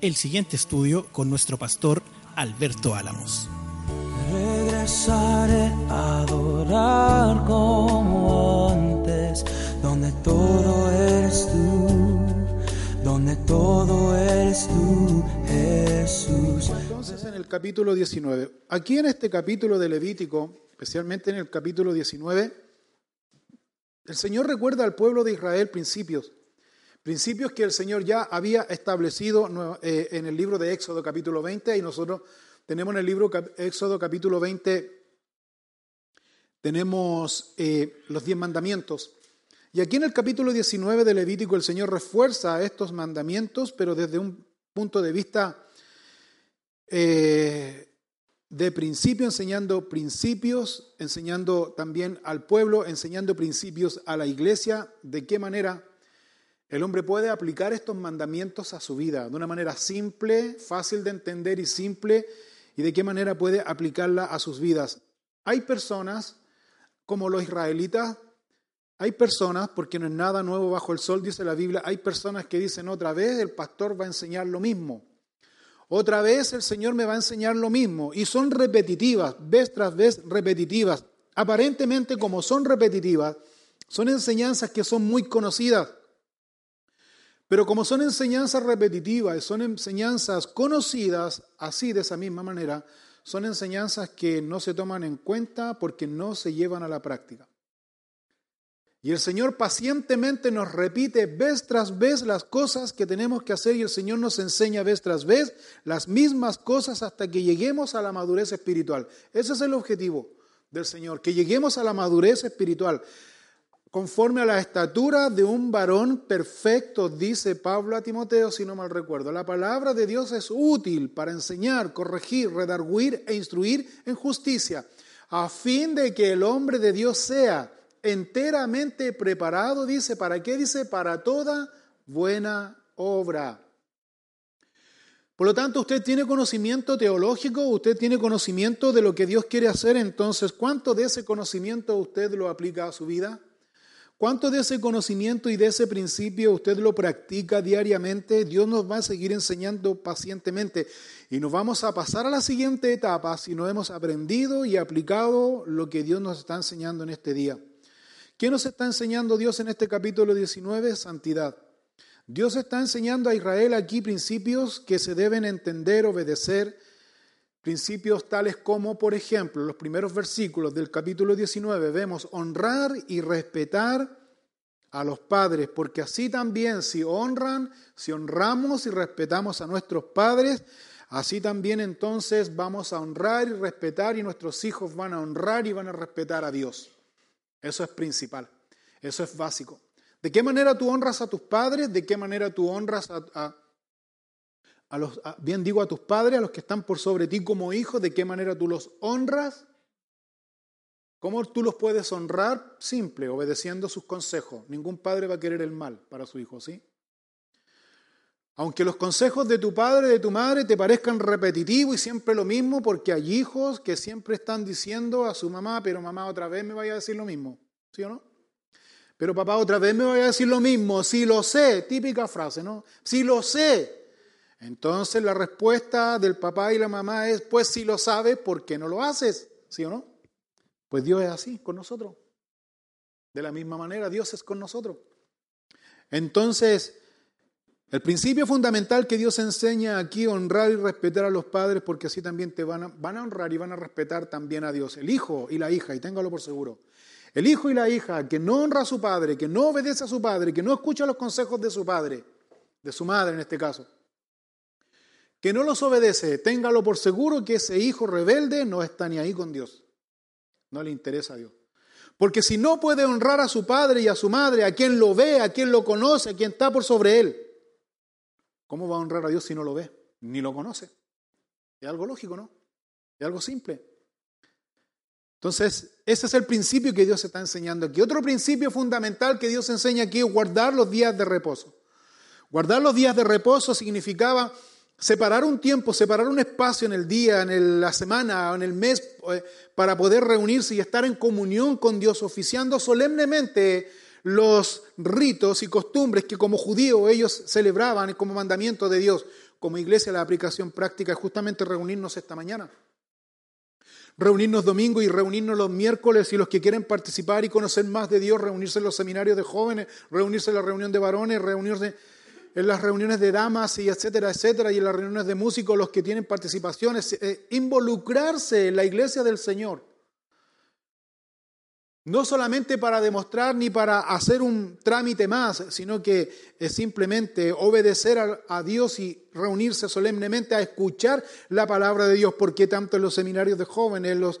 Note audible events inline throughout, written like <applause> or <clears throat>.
el siguiente estudio con nuestro pastor Alberto Álamos. Regresaré a adorar como antes, donde todo eres tú, donde todo eres tú, Jesús. Entonces en el capítulo 19, aquí en este capítulo de Levítico, especialmente en el capítulo 19, el Señor recuerda al pueblo de Israel principios, principios que el Señor ya había establecido eh, en el libro de Éxodo capítulo 20 y nosotros tenemos en el libro Éxodo capítulo 20, tenemos eh, los diez mandamientos. Y aquí en el capítulo 19 de Levítico el Señor refuerza estos mandamientos, pero desde un punto de vista eh, de principio, enseñando principios, enseñando también al pueblo, enseñando principios a la iglesia, de qué manera el hombre puede aplicar estos mandamientos a su vida, de una manera simple, fácil de entender y simple, y de qué manera puede aplicarla a sus vidas. Hay personas, como los israelitas, hay personas, porque no es nada nuevo bajo el sol, dice la Biblia, hay personas que dicen otra vez el pastor va a enseñar lo mismo. Otra vez el Señor me va a enseñar lo mismo. Y son repetitivas, vez tras vez repetitivas. Aparentemente como son repetitivas, son enseñanzas que son muy conocidas. Pero como son enseñanzas repetitivas son enseñanzas conocidas, así de esa misma manera, son enseñanzas que no se toman en cuenta porque no se llevan a la práctica. Y el Señor pacientemente nos repite vez tras vez las cosas que tenemos que hacer y el Señor nos enseña vez tras vez las mismas cosas hasta que lleguemos a la madurez espiritual. Ese es el objetivo del Señor, que lleguemos a la madurez espiritual. Conforme a la estatura de un varón perfecto, dice Pablo a Timoteo, si no mal recuerdo. La palabra de Dios es útil para enseñar, corregir, redarguir e instruir en justicia, a fin de que el hombre de Dios sea enteramente preparado, dice, ¿para qué? Dice, para toda buena obra. Por lo tanto, usted tiene conocimiento teológico, usted tiene conocimiento de lo que Dios quiere hacer, entonces, ¿cuánto de ese conocimiento usted lo aplica a su vida? ¿Cuánto de ese conocimiento y de ese principio usted lo practica diariamente? Dios nos va a seguir enseñando pacientemente y nos vamos a pasar a la siguiente etapa si no hemos aprendido y aplicado lo que Dios nos está enseñando en este día. ¿Qué nos está enseñando Dios en este capítulo 19? Santidad. Dios está enseñando a Israel aquí principios que se deben entender, obedecer, principios tales como, por ejemplo, los primeros versículos del capítulo 19 vemos honrar y respetar a los padres, porque así también si honran, si honramos y respetamos a nuestros padres, así también entonces vamos a honrar y respetar y nuestros hijos van a honrar y van a respetar a Dios. Eso es principal, eso es básico. ¿De qué manera tú honras a tus padres? ¿De qué manera tú honras a, bien digo, a tus padres, a los que están por sobre ti como hijos? ¿De qué manera tú los honras? ¿Cómo tú los puedes honrar? Simple, obedeciendo sus consejos. Ningún padre va a querer el mal para su hijo, ¿sí? Aunque los consejos de tu padre, de tu madre, te parezcan repetitivos y siempre lo mismo, porque hay hijos que siempre están diciendo a su mamá, pero mamá otra vez me vaya a decir lo mismo, ¿sí o no? Pero papá otra vez me vaya a decir lo mismo, si lo sé, típica frase, ¿no? Si lo sé. Entonces la respuesta del papá y la mamá es, pues si lo sabes, ¿por qué no lo haces? ¿Sí o no? Pues Dios es así con nosotros. De la misma manera, Dios es con nosotros. Entonces, el principio fundamental que Dios enseña aquí, honrar y respetar a los padres, porque así también te van a, van a honrar y van a respetar también a Dios. El hijo y la hija, y téngalo por seguro. El hijo y la hija que no honra a su padre, que no obedece a su padre, que no escucha los consejos de su padre, de su madre en este caso, que no los obedece, téngalo por seguro que ese hijo rebelde no está ni ahí con Dios. No le interesa a Dios. Porque si no puede honrar a su padre y a su madre, a quien lo ve, a quien lo conoce, a quien está por sobre él, ¿Cómo va a honrar a Dios si no lo ve, ni lo conoce? Es algo lógico, ¿no? Es algo simple. Entonces, ese es el principio que Dios está enseñando aquí. Otro principio fundamental que Dios enseña aquí es guardar los días de reposo. Guardar los días de reposo significaba separar un tiempo, separar un espacio en el día, en la semana en el mes eh, para poder reunirse y estar en comunión con Dios, oficiando solemnemente los ritos y costumbres que como judíos ellos celebraban como mandamiento de Dios. Como iglesia la aplicación práctica es justamente reunirnos esta mañana reunirnos domingo y reunirnos los miércoles y los que quieren participar y conocer más de Dios, reunirse en los seminarios de jóvenes, reunirse en la reunión de varones, reunirse en las reuniones de damas y etcétera, etcétera, y en las reuniones de músicos, los que tienen participaciones, eh, involucrarse en la iglesia del Señor. No solamente para demostrar ni para hacer un trámite más, sino que es simplemente obedecer a, Dios y reunirse solemnemente a escuchar la palabra de Dios, porque tanto en los seminarios de jóvenes, en las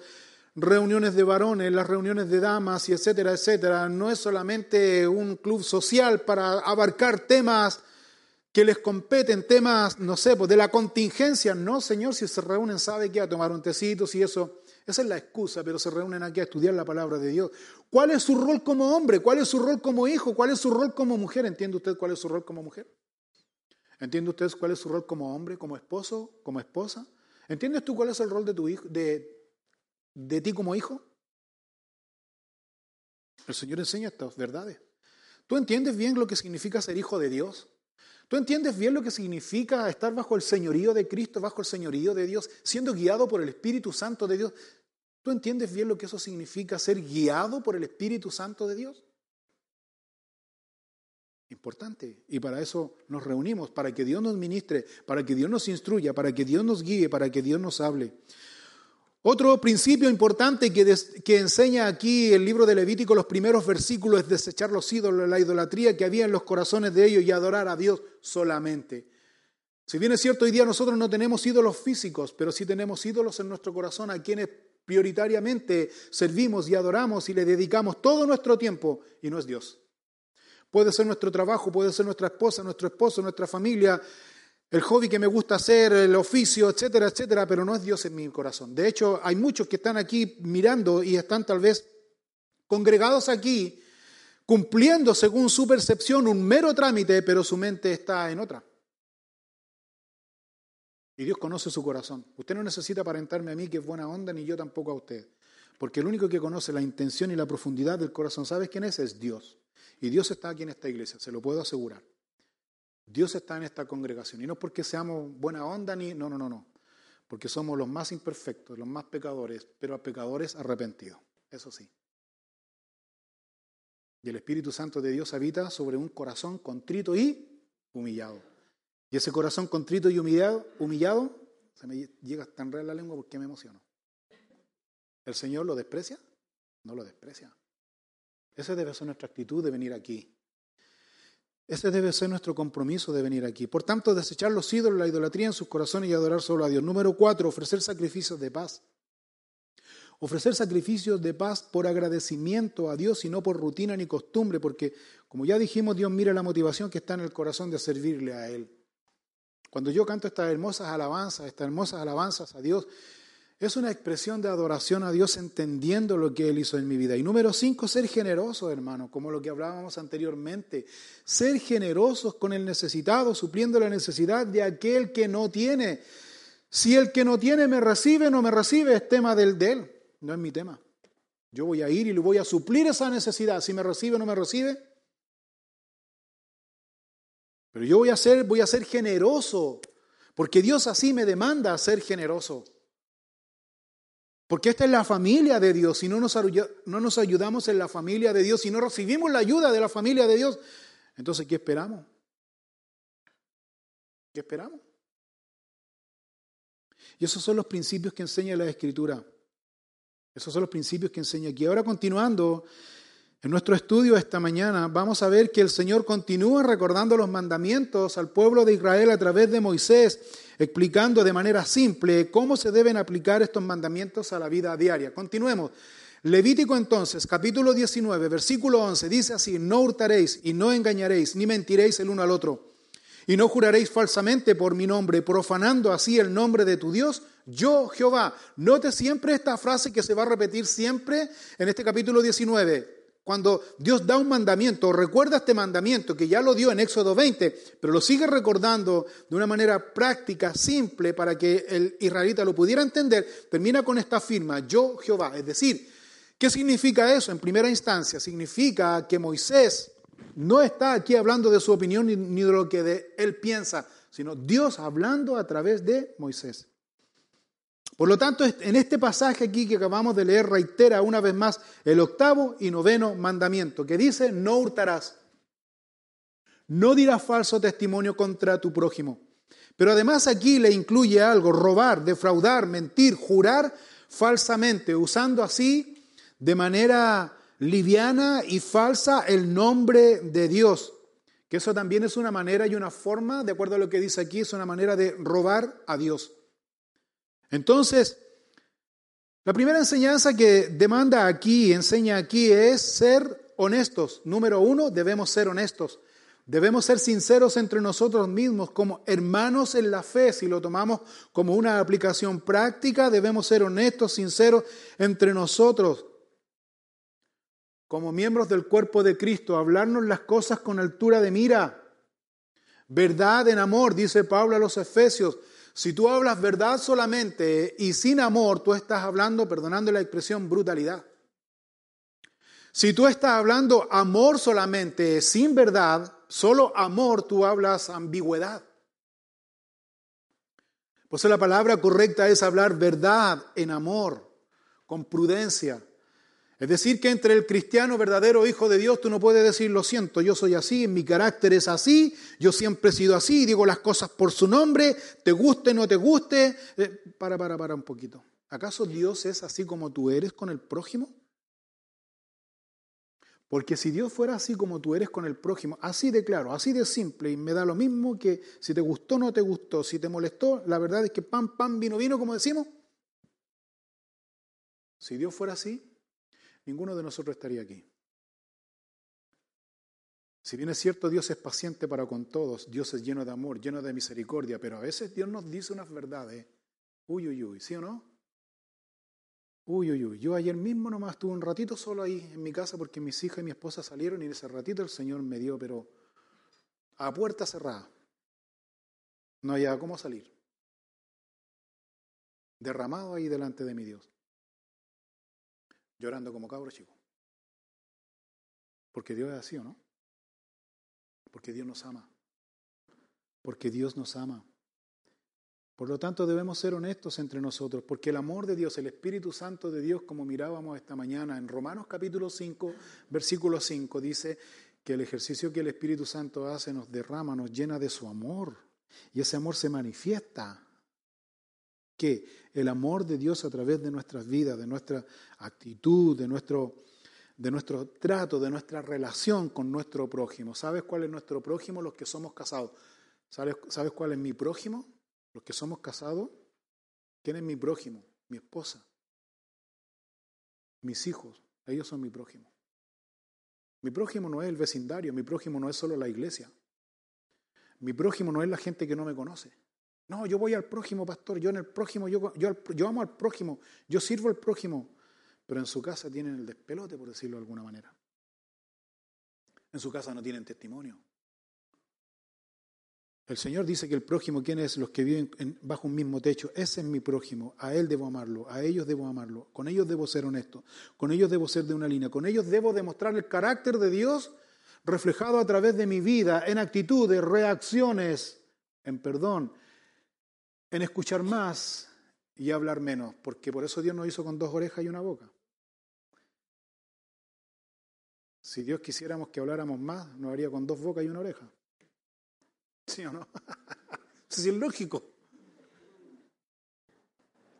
reuniones de varones, las reuniones de damas y etcétera, etcétera, no es solamente un club social para abarcar temas que les competen, temas, no sé, pues de la contingencia. No, Señor, si se reúnen, sabe que a tomar un tecito, si eso esa es la excusa, pero se reúnen aquí a estudiar la palabra de Dios. ¿Cuál es su rol como hombre? ¿Cuál es su rol como hijo? ¿Cuál es su rol como mujer? ¿Entiende usted cuál es su rol como mujer? ¿Entiende usted cuál es su rol como hombre, como esposo, como esposa? ¿Entiendes tú cuál es el rol de tu hijo, de, de ti como hijo? El Señor enseña estas verdades. ¿Tú entiendes bien lo que significa ser hijo de Dios? ¿Tú entiendes bien lo que significa estar bajo el señorío de Cristo, bajo el señorío de Dios, siendo guiado por el Espíritu Santo de Dios? ¿Tú entiendes bien lo que eso significa ser guiado por el Espíritu Santo de Dios? Importante. Y para eso nos reunimos, para que Dios nos ministre, para que Dios nos instruya, para que Dios nos guíe, para que Dios nos hable. Otro principio importante que, enseña aquí el libro de Levítico, los primeros versículos, es desechar los ídolos, la idolatría que había en los corazones de ellos y adorar a Dios solamente. Si bien es cierto, hoy día nosotros no tenemos ídolos físicos, pero sí tenemos ídolos en nuestro corazón a quienes prioritariamente servimos y adoramos y le dedicamos todo nuestro tiempo y no es Dios. Puede ser nuestro trabajo, puede ser nuestra esposa, nuestro esposo, nuestra familia, el hobby que me gusta hacer, el oficio, etcétera, etcétera, pero no es Dios en mi corazón. De hecho, hay muchos que están aquí mirando y están tal vez congregados aquí, cumpliendo según su percepción un mero trámite, pero su mente está en otra. Y Dios conoce su corazón. Usted no necesita aparentarme a mí que es buena onda, ni yo tampoco a usted. Porque el único que conoce la intención y la profundidad del corazón, ¿sabes quién es? Es Dios. Y Dios está aquí en esta iglesia, se lo puedo asegurar. Dios está en esta congregación. Y no porque seamos buena onda ni... No, no, no, no. Porque somos los más imperfectos, los más pecadores, pero pecadores arrepentidos. Eso sí. Y el Espíritu Santo de Dios habita sobre un corazón contrito y humillado. Y ese corazón contrito y humillado, humillado, se me llega tan real la lengua porque me emociono. ¿El Señor lo desprecia? No lo desprecia. Esa debe ser nuestra actitud de venir aquí. Ese debe ser nuestro compromiso de venir aquí. Por tanto, desechar los ídolos, la idolatría en sus corazones y adorar solo a Dios. Número cuatro, ofrecer sacrificios de paz. Ofrecer sacrificios de paz por agradecimiento a Dios y no por rutina ni costumbre, porque como ya dijimos, Dios mira la motivación que está en el corazón de servirle a Él. Cuando yo canto estas hermosas alabanzas, estas hermosas alabanzas a Dios, es una expresión de adoración a Dios entendiendo lo que Él hizo en mi vida. Y número cinco, ser generoso, hermano, como lo que hablábamos anteriormente. Ser generosos con el necesitado, supliendo la necesidad de aquel que no tiene. Si el que no tiene me recibe o no me recibe, es tema del de Él, no es mi tema. Yo voy a ir y le voy a suplir esa necesidad. Si me recibe o no me recibe. Pero yo voy a ser, voy a ser generoso, porque Dios así me demanda ser generoso. Porque esta es la familia de Dios. Si no nos, no nos ayudamos en la familia de Dios, si no recibimos la ayuda de la familia de Dios, entonces ¿qué esperamos? ¿Qué esperamos? Y esos son los principios que enseña la Escritura. Esos son los principios que enseña aquí. Ahora continuando en nuestro estudio esta mañana, vamos a ver que el Señor continúa recordando los mandamientos al pueblo de Israel a través de Moisés explicando de manera simple cómo se deben aplicar estos mandamientos a la vida diaria. Continuemos. Levítico entonces, capítulo 19, versículo 11, dice así, no hurtaréis y no engañaréis, ni mentiréis el uno al otro. Y no juraréis falsamente por mi nombre, profanando así el nombre de tu Dios, yo Jehová. Note siempre esta frase que se va a repetir siempre en este capítulo 19. Cuando Dios da un mandamiento, recuerda este mandamiento que ya lo dio en Éxodo 20, pero lo sigue recordando de una manera práctica, simple, para que el israelita lo pudiera entender, termina con esta firma, yo Jehová. Es decir, ¿qué significa eso? En primera instancia, significa que Moisés no está aquí hablando de su opinión ni de lo que él piensa, sino Dios hablando a través de Moisés. Por lo tanto, en este pasaje aquí que acabamos de leer, reitera una vez más el octavo y noveno mandamiento, que dice, no hurtarás, no dirás falso testimonio contra tu prójimo. Pero además aquí le incluye algo, robar, defraudar, mentir, jurar falsamente, usando así de manera liviana y falsa el nombre de Dios. Que eso también es una manera y una forma, de acuerdo a lo que dice aquí, es una manera de robar a Dios. Entonces, la primera enseñanza que demanda aquí, enseña aquí, es ser honestos. Número uno, debemos ser honestos. Debemos ser sinceros entre nosotros mismos como hermanos en la fe. Si lo tomamos como una aplicación práctica, debemos ser honestos, sinceros entre nosotros. Como miembros del cuerpo de Cristo, hablarnos las cosas con altura de mira. Verdad en amor, dice Pablo a los Efesios. Si tú hablas verdad solamente y sin amor, tú estás hablando, perdonando la expresión, brutalidad. Si tú estás hablando amor solamente, sin verdad, solo amor, tú hablas ambigüedad. Por eso la palabra correcta es hablar verdad en amor, con prudencia. Es decir, que entre el cristiano verdadero hijo de Dios tú no puedes decir, lo siento, yo soy así, mi carácter es así, yo siempre he sido así, digo las cosas por su nombre, te guste, no te guste. Eh, para, para, para un poquito. ¿Acaso Dios es así como tú eres con el prójimo? Porque si Dios fuera así como tú eres con el prójimo, así de claro, así de simple, y me da lo mismo que si te gustó o no te gustó, si te molestó, la verdad es que pan, pan, vino, vino, como decimos. Si Dios fuera así, ninguno de nosotros estaría aquí. Si bien es cierto, Dios es paciente para con todos, Dios es lleno de amor, lleno de misericordia, pero a veces Dios nos dice unas verdades. Uy, uy, uy, ¿sí o no? Uy, uy, uy. Yo ayer mismo nomás estuve un ratito solo ahí en mi casa porque mis hijas y mi esposa salieron y en ese ratito el Señor me dio, pero a puerta cerrada. No había cómo salir. Derramado ahí delante de mi Dios llorando como cabro chico. Porque Dios es así, ¿o no? Porque Dios nos ama. Porque Dios nos ama. Por lo tanto, debemos ser honestos entre nosotros, porque el amor de Dios, el Espíritu Santo de Dios, como mirábamos esta mañana en Romanos capítulo 5, versículo 5, dice que el ejercicio que el Espíritu Santo hace nos derrama, nos llena de su amor. Y ese amor se manifiesta que el amor de Dios a través de nuestras vidas, de nuestra actitud, de nuestro, de nuestro trato, de nuestra relación con nuestro prójimo. ¿Sabes cuál es nuestro prójimo? Los que somos casados. ¿Sabes, ¿Sabes cuál es mi prójimo? Los que somos casados. ¿Quién es mi prójimo? Mi esposa. Mis hijos. Ellos son mi prójimo. Mi prójimo no es el vecindario, mi prójimo no es solo la iglesia. Mi prójimo no es la gente que no me conoce. No, yo voy al prójimo, pastor, yo en el prójimo, yo, yo, amo al prójimo, yo sirvo al prójimo, pero en su casa tienen el despelote, por decirlo de alguna manera. En su casa no tienen testimonio. El Señor dice que el prójimo, ¿quién es? Los que viven bajo un mismo techo. Ese es mi prójimo. A Él debo amarlo. A ellos debo amarlo. Con ellos debo ser honesto. Con ellos debo ser de una línea. Con ellos debo demostrar el carácter de Dios reflejado a través de mi vida, en actitudes, reacciones, en perdón, en escuchar más y hablar menos, porque por eso Dios nos hizo con dos orejas y una boca. Si Dios quisiéramos que habláramos más, nos haría con dos bocas y una oreja. ¿Sí o no? Eso <laughs> sí es lógico.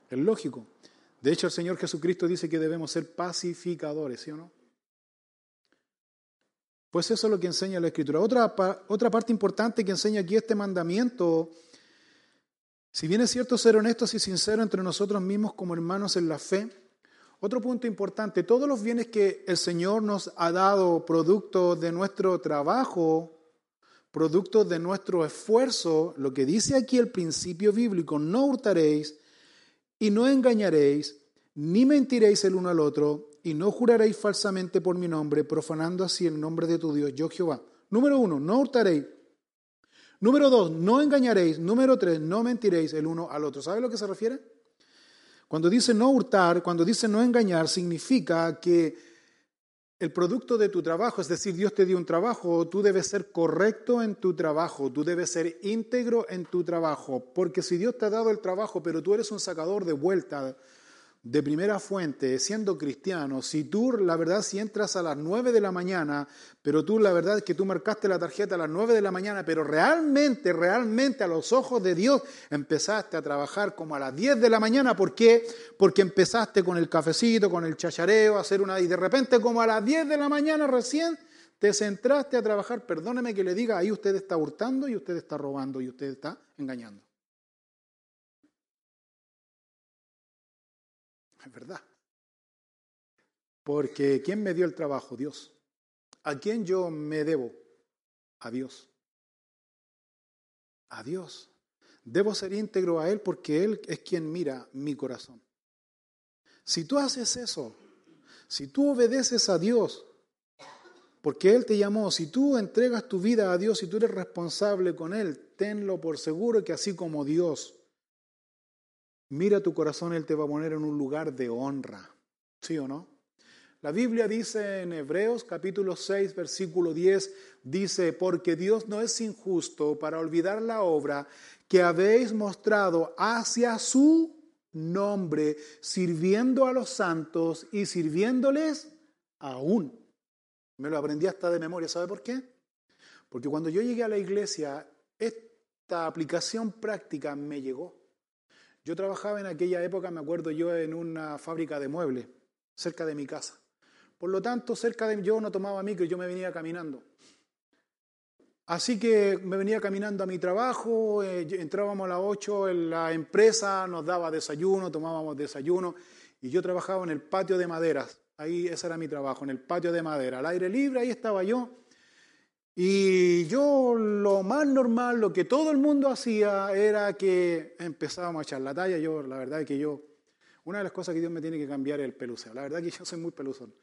Es lógico. De hecho, el Señor Jesucristo dice que debemos ser pacificadores, ¿sí o no? Pues eso es lo que enseña la Escritura. Otra, otra parte importante que enseña aquí este mandamiento si bien es cierto ser honestos y sinceros entre nosotros mismos como hermanos en la fe, otro punto importante, todos los bienes que el Señor nos ha dado producto de nuestro trabajo producto de nuestro esfuerzo, lo que dice aquí el principio bíblico, no hurtaréis y no engañaréis, ni mentiréis el uno al otro, y no juraréis falsamente por mi nombre, profanando así el nombre de tu Dios, yo Jehová. Número uno, no hurtaréis. Número dos, no engañaréis. Número tres, no mentiréis el uno al otro. ¿Sabe a lo que se refiere? Cuando dice no hurtar, cuando dice no engañar, significa que el producto de tu trabajo, es decir, Dios te dio un trabajo, tú debes ser correcto en tu trabajo, tú debes ser íntegro en tu trabajo, porque si Dios te ha dado el trabajo, pero tú eres un sacador de vuelta, de primera fuente, siendo cristiano, si tú, la verdad, si entras a las 9 de la mañana, pero tú, la verdad es que tú marcaste la tarjeta a las 9 de la mañana, pero realmente, realmente a los ojos de Dios empezaste a trabajar como a las 10 de la mañana, ¿por qué? Porque empezaste con el cafecito, con el chachareo, hacer una, y de repente como a las 10 de la mañana recién te centraste a trabajar, perdóneme que le diga, ahí usted está hurtando y usted está robando y usted está engañando. Verdad. Porque ¿quién me dio el trabajo? Dios. ¿A quién yo me debo? A Dios. A Dios. Debo ser íntegro a Él porque Él es quien mira mi corazón. Si tú haces eso, si tú obedeces a Dios, porque Él te llamó, si tú entregas tu vida a Dios y tú eres responsable con Él, tenlo por seguro que así como Dios mira tu corazón, Él te va a poner en un lugar de honra. ¿Sí o no? La Biblia dice en Hebreos capítulo 6, versículo 10, dice, porque Dios no es injusto para olvidar la obra que habéis mostrado hacia su nombre, sirviendo a los santos y sirviéndoles aún. Me lo aprendí hasta de memoria, ¿sabe por qué? Porque cuando yo llegué a la iglesia, esta aplicación práctica me llegó. Yo trabajaba en aquella época, me acuerdo yo, en una fábrica de muebles, cerca de mi casa. Por lo tanto, cerca de yo no tomaba micro, yo me venía caminando. Así que me venía caminando a mi trabajo, eh, entrábamos a las 8 en la empresa, nos daba desayuno, tomábamos desayuno, y yo trabajaba en el patio de maderas. Ahí ese era mi trabajo, en el patio de madera, al aire libre, ahí estaba yo. Y yo lo más normal, lo que todo el mundo hacía era que empezábamos a echar la talla. Yo, la verdad es que yo, una de las cosas que Dios me tiene que cambiar es el peluceo. La verdad es que yo soy muy peluzón.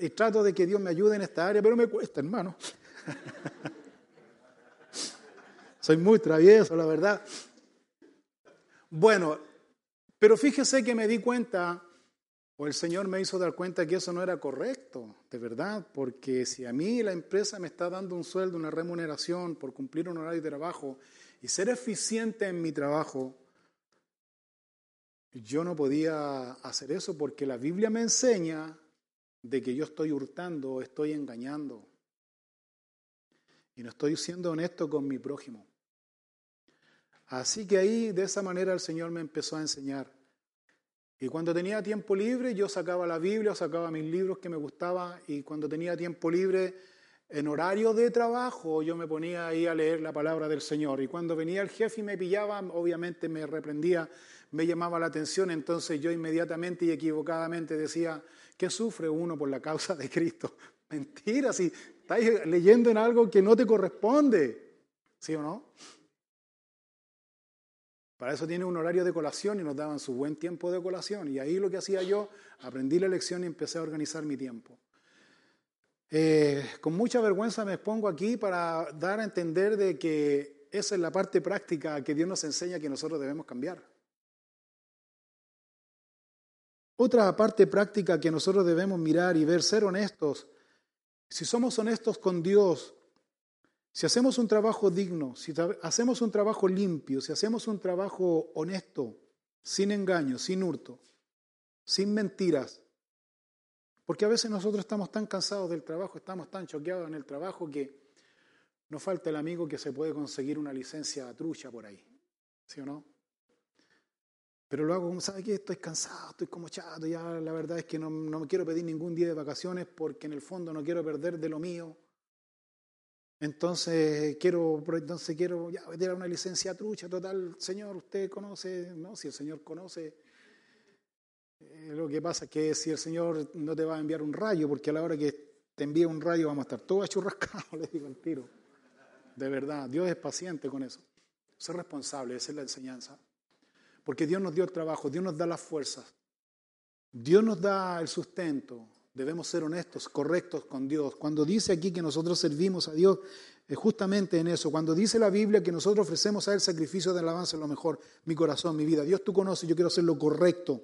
Y trato de que Dios me ayude en esta área, pero me cuesta, hermano. <laughs> soy muy travieso, la verdad. Bueno, pero fíjese que me di cuenta el Señor me hizo dar cuenta que eso no era correcto, de verdad, porque si a mí la empresa me está dando un sueldo, una remuneración por cumplir un horario de trabajo y ser eficiente en mi trabajo, yo no podía hacer eso porque la Biblia me enseña de que yo estoy hurtando, estoy engañando y no estoy siendo honesto con mi prójimo. Así que ahí de esa manera el Señor me empezó a enseñar. Y cuando tenía tiempo libre, yo sacaba la Biblia, sacaba mis libros que me gustaban, y cuando tenía tiempo libre, en horario de trabajo, yo me ponía ahí a leer la palabra del Señor. Y cuando venía el jefe y me pillaba, obviamente me reprendía, me llamaba la atención, entonces yo inmediatamente y equivocadamente decía, ¿qué sufre uno por la causa de Cristo? <laughs> Mentira, si estáis leyendo en algo que no te corresponde, ¿sí o no? Para eso tiene un horario de colación y nos daban su buen tiempo de colación. Y ahí lo que hacía yo, aprendí la lección y empecé a organizar mi tiempo. Eh, con mucha vergüenza me expongo aquí para dar a entender de que esa es la parte práctica que Dios nos enseña que nosotros debemos cambiar. Otra parte práctica que nosotros debemos mirar y ver, ser honestos. Si somos honestos con Dios, si hacemos un trabajo digno, si hacemos un trabajo limpio, si hacemos un trabajo honesto, sin engaño, sin hurto, sin mentiras, porque a veces nosotros estamos tan cansados del trabajo, estamos tan choqueados en el trabajo que nos falta el amigo que se puede conseguir una licencia trucha por ahí, ¿sí o no? Pero lo hago como, ¿sabe qué? Estoy cansado, estoy como chato, ya la verdad es que no, no me quiero pedir ningún día de vacaciones porque en el fondo no quiero perder de lo mío. Entonces quiero, entonces quiero ya a una licencia trucha, total, Señor, usted conoce, no, si el Señor conoce, eh, lo que pasa es que si el Señor no te va a enviar un rayo, porque a la hora que te envíe un rayo vamos a estar todos achurrascados, <laughs> le digo al tiro. de verdad. Dios es paciente con eso. Ser responsable, esa es la enseñanza. Porque Dios nos dio el trabajo, Dios nos da las fuerzas, Dios nos da el sustento. Debemos ser honestos, correctos con Dios. Cuando dice aquí que nosotros servimos a Dios, es justamente en eso. Cuando dice la Biblia que nosotros ofrecemos a Él sacrificio de alabanza, lo mejor, mi corazón, mi vida. Dios tú conoces, yo quiero hacer lo correcto.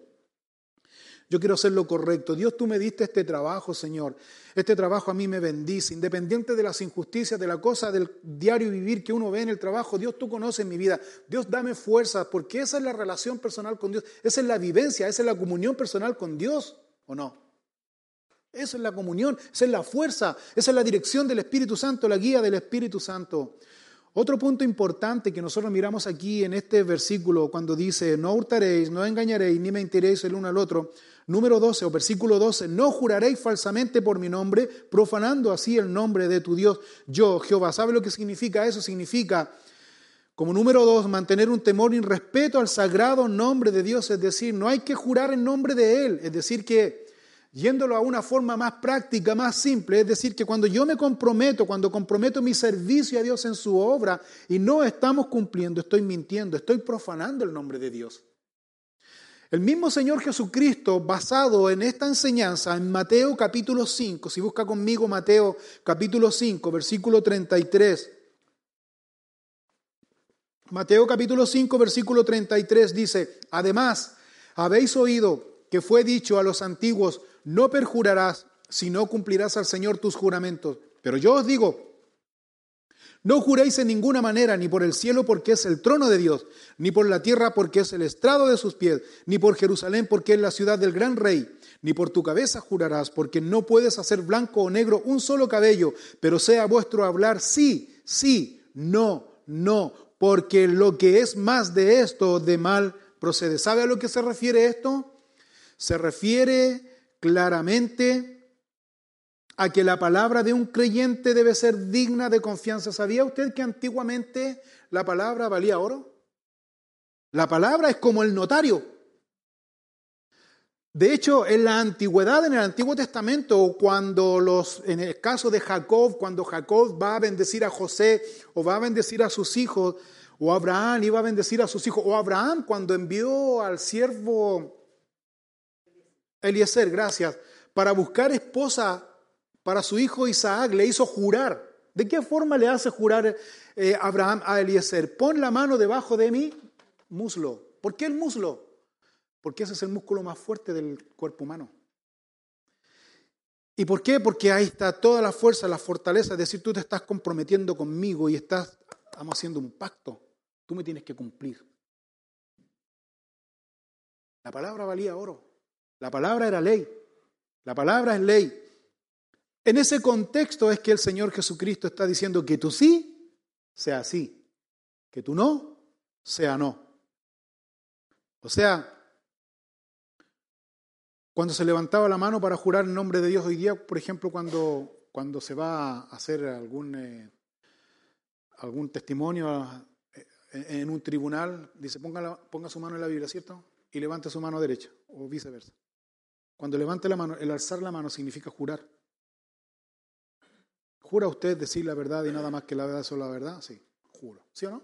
Yo quiero hacer lo correcto. Dios, tú me diste este trabajo, Señor. Este trabajo a mí me bendice, independiente de las injusticias, de la cosa del diario vivir que uno ve en el trabajo. Dios, tú conoces mi vida. Dios, dame fuerza, porque esa es la relación personal con Dios. Esa es la vivencia, esa es la comunión personal con Dios, ¿o no? Esa es la comunión, esa es la fuerza, esa es la dirección del Espíritu Santo, la guía del Espíritu Santo. Otro punto importante que nosotros miramos aquí en este versículo cuando dice, no hurtaréis, no engañaréis, ni mentiréis el uno al otro, Número 12 o versículo 12, no juraréis falsamente por mi nombre, profanando así el nombre de tu Dios, yo, Jehová. ¿Sabe lo que significa eso? Significa, como número dos, mantener un temor y respeto al sagrado nombre de Dios, es decir, no hay que jurar en nombre de Él, es decir, que yéndolo a una forma más práctica, más simple, es decir, que cuando yo me comprometo, cuando comprometo mi servicio a Dios en su obra y no estamos cumpliendo, estoy mintiendo, estoy profanando el nombre de Dios. El mismo Señor Jesucristo, basado en esta enseñanza, en Mateo capítulo 5, si busca conmigo Mateo capítulo 5, versículo 33. Mateo capítulo 5, versículo 33 dice, además, habéis oído que fue dicho a los antiguos, no perjurarás, si no cumplirás al Señor tus juramentos. Pero yo os digo, no juréis en ninguna manera, ni por el cielo porque es el trono de Dios, ni por la tierra porque es el estrado de sus pies, ni por Jerusalén porque es la ciudad del gran rey, ni por tu cabeza jurarás, porque no puedes hacer blanco o negro un solo cabello, pero sea vuestro hablar sí, sí, no, no, porque lo que es más de esto de mal procede. ¿Sabe a lo que se refiere esto? Se refiere claramente a que la palabra de un creyente debe ser digna de confianza. ¿Sabía usted que antiguamente la palabra valía oro? La palabra es como el notario. De hecho, en la antigüedad, en el Antiguo Testamento, cuando los, en el caso de Jacob, cuando Jacob va a bendecir a José o va a bendecir a sus hijos, o Abraham iba a bendecir a sus hijos, o Abraham cuando envió al siervo Eliezer, gracias, para buscar esposa para su hijo Isaac, le hizo jurar. ¿De qué forma le hace jurar eh, Abraham a Eliezer? Pon la mano debajo de mi muslo. ¿Por qué el muslo? Porque ese es el músculo más fuerte del cuerpo humano. ¿Y por qué? Porque ahí está toda la fuerza, la fortaleza, es decir, tú te estás comprometiendo conmigo y estás, estamos haciendo un pacto, tú me tienes que cumplir. La palabra valía oro, la palabra era ley, la palabra es ley. En ese contexto es que el Señor Jesucristo está diciendo que tú sí sea sí, que tú no sea no. O sea, cuando se levantaba la mano para jurar en nombre de Dios hoy día, por ejemplo, cuando, cuando se va a hacer algún, eh, algún testimonio eh, en un tribunal, dice, ponga, ponga su mano en la Biblia, ¿cierto? Y levante su mano derecha, o viceversa. Cuando levante la mano, el alzar la mano significa jurar. ¿Jura usted decir la verdad y nada más que la verdad solo la verdad? Sí, juro. ¿Sí o no?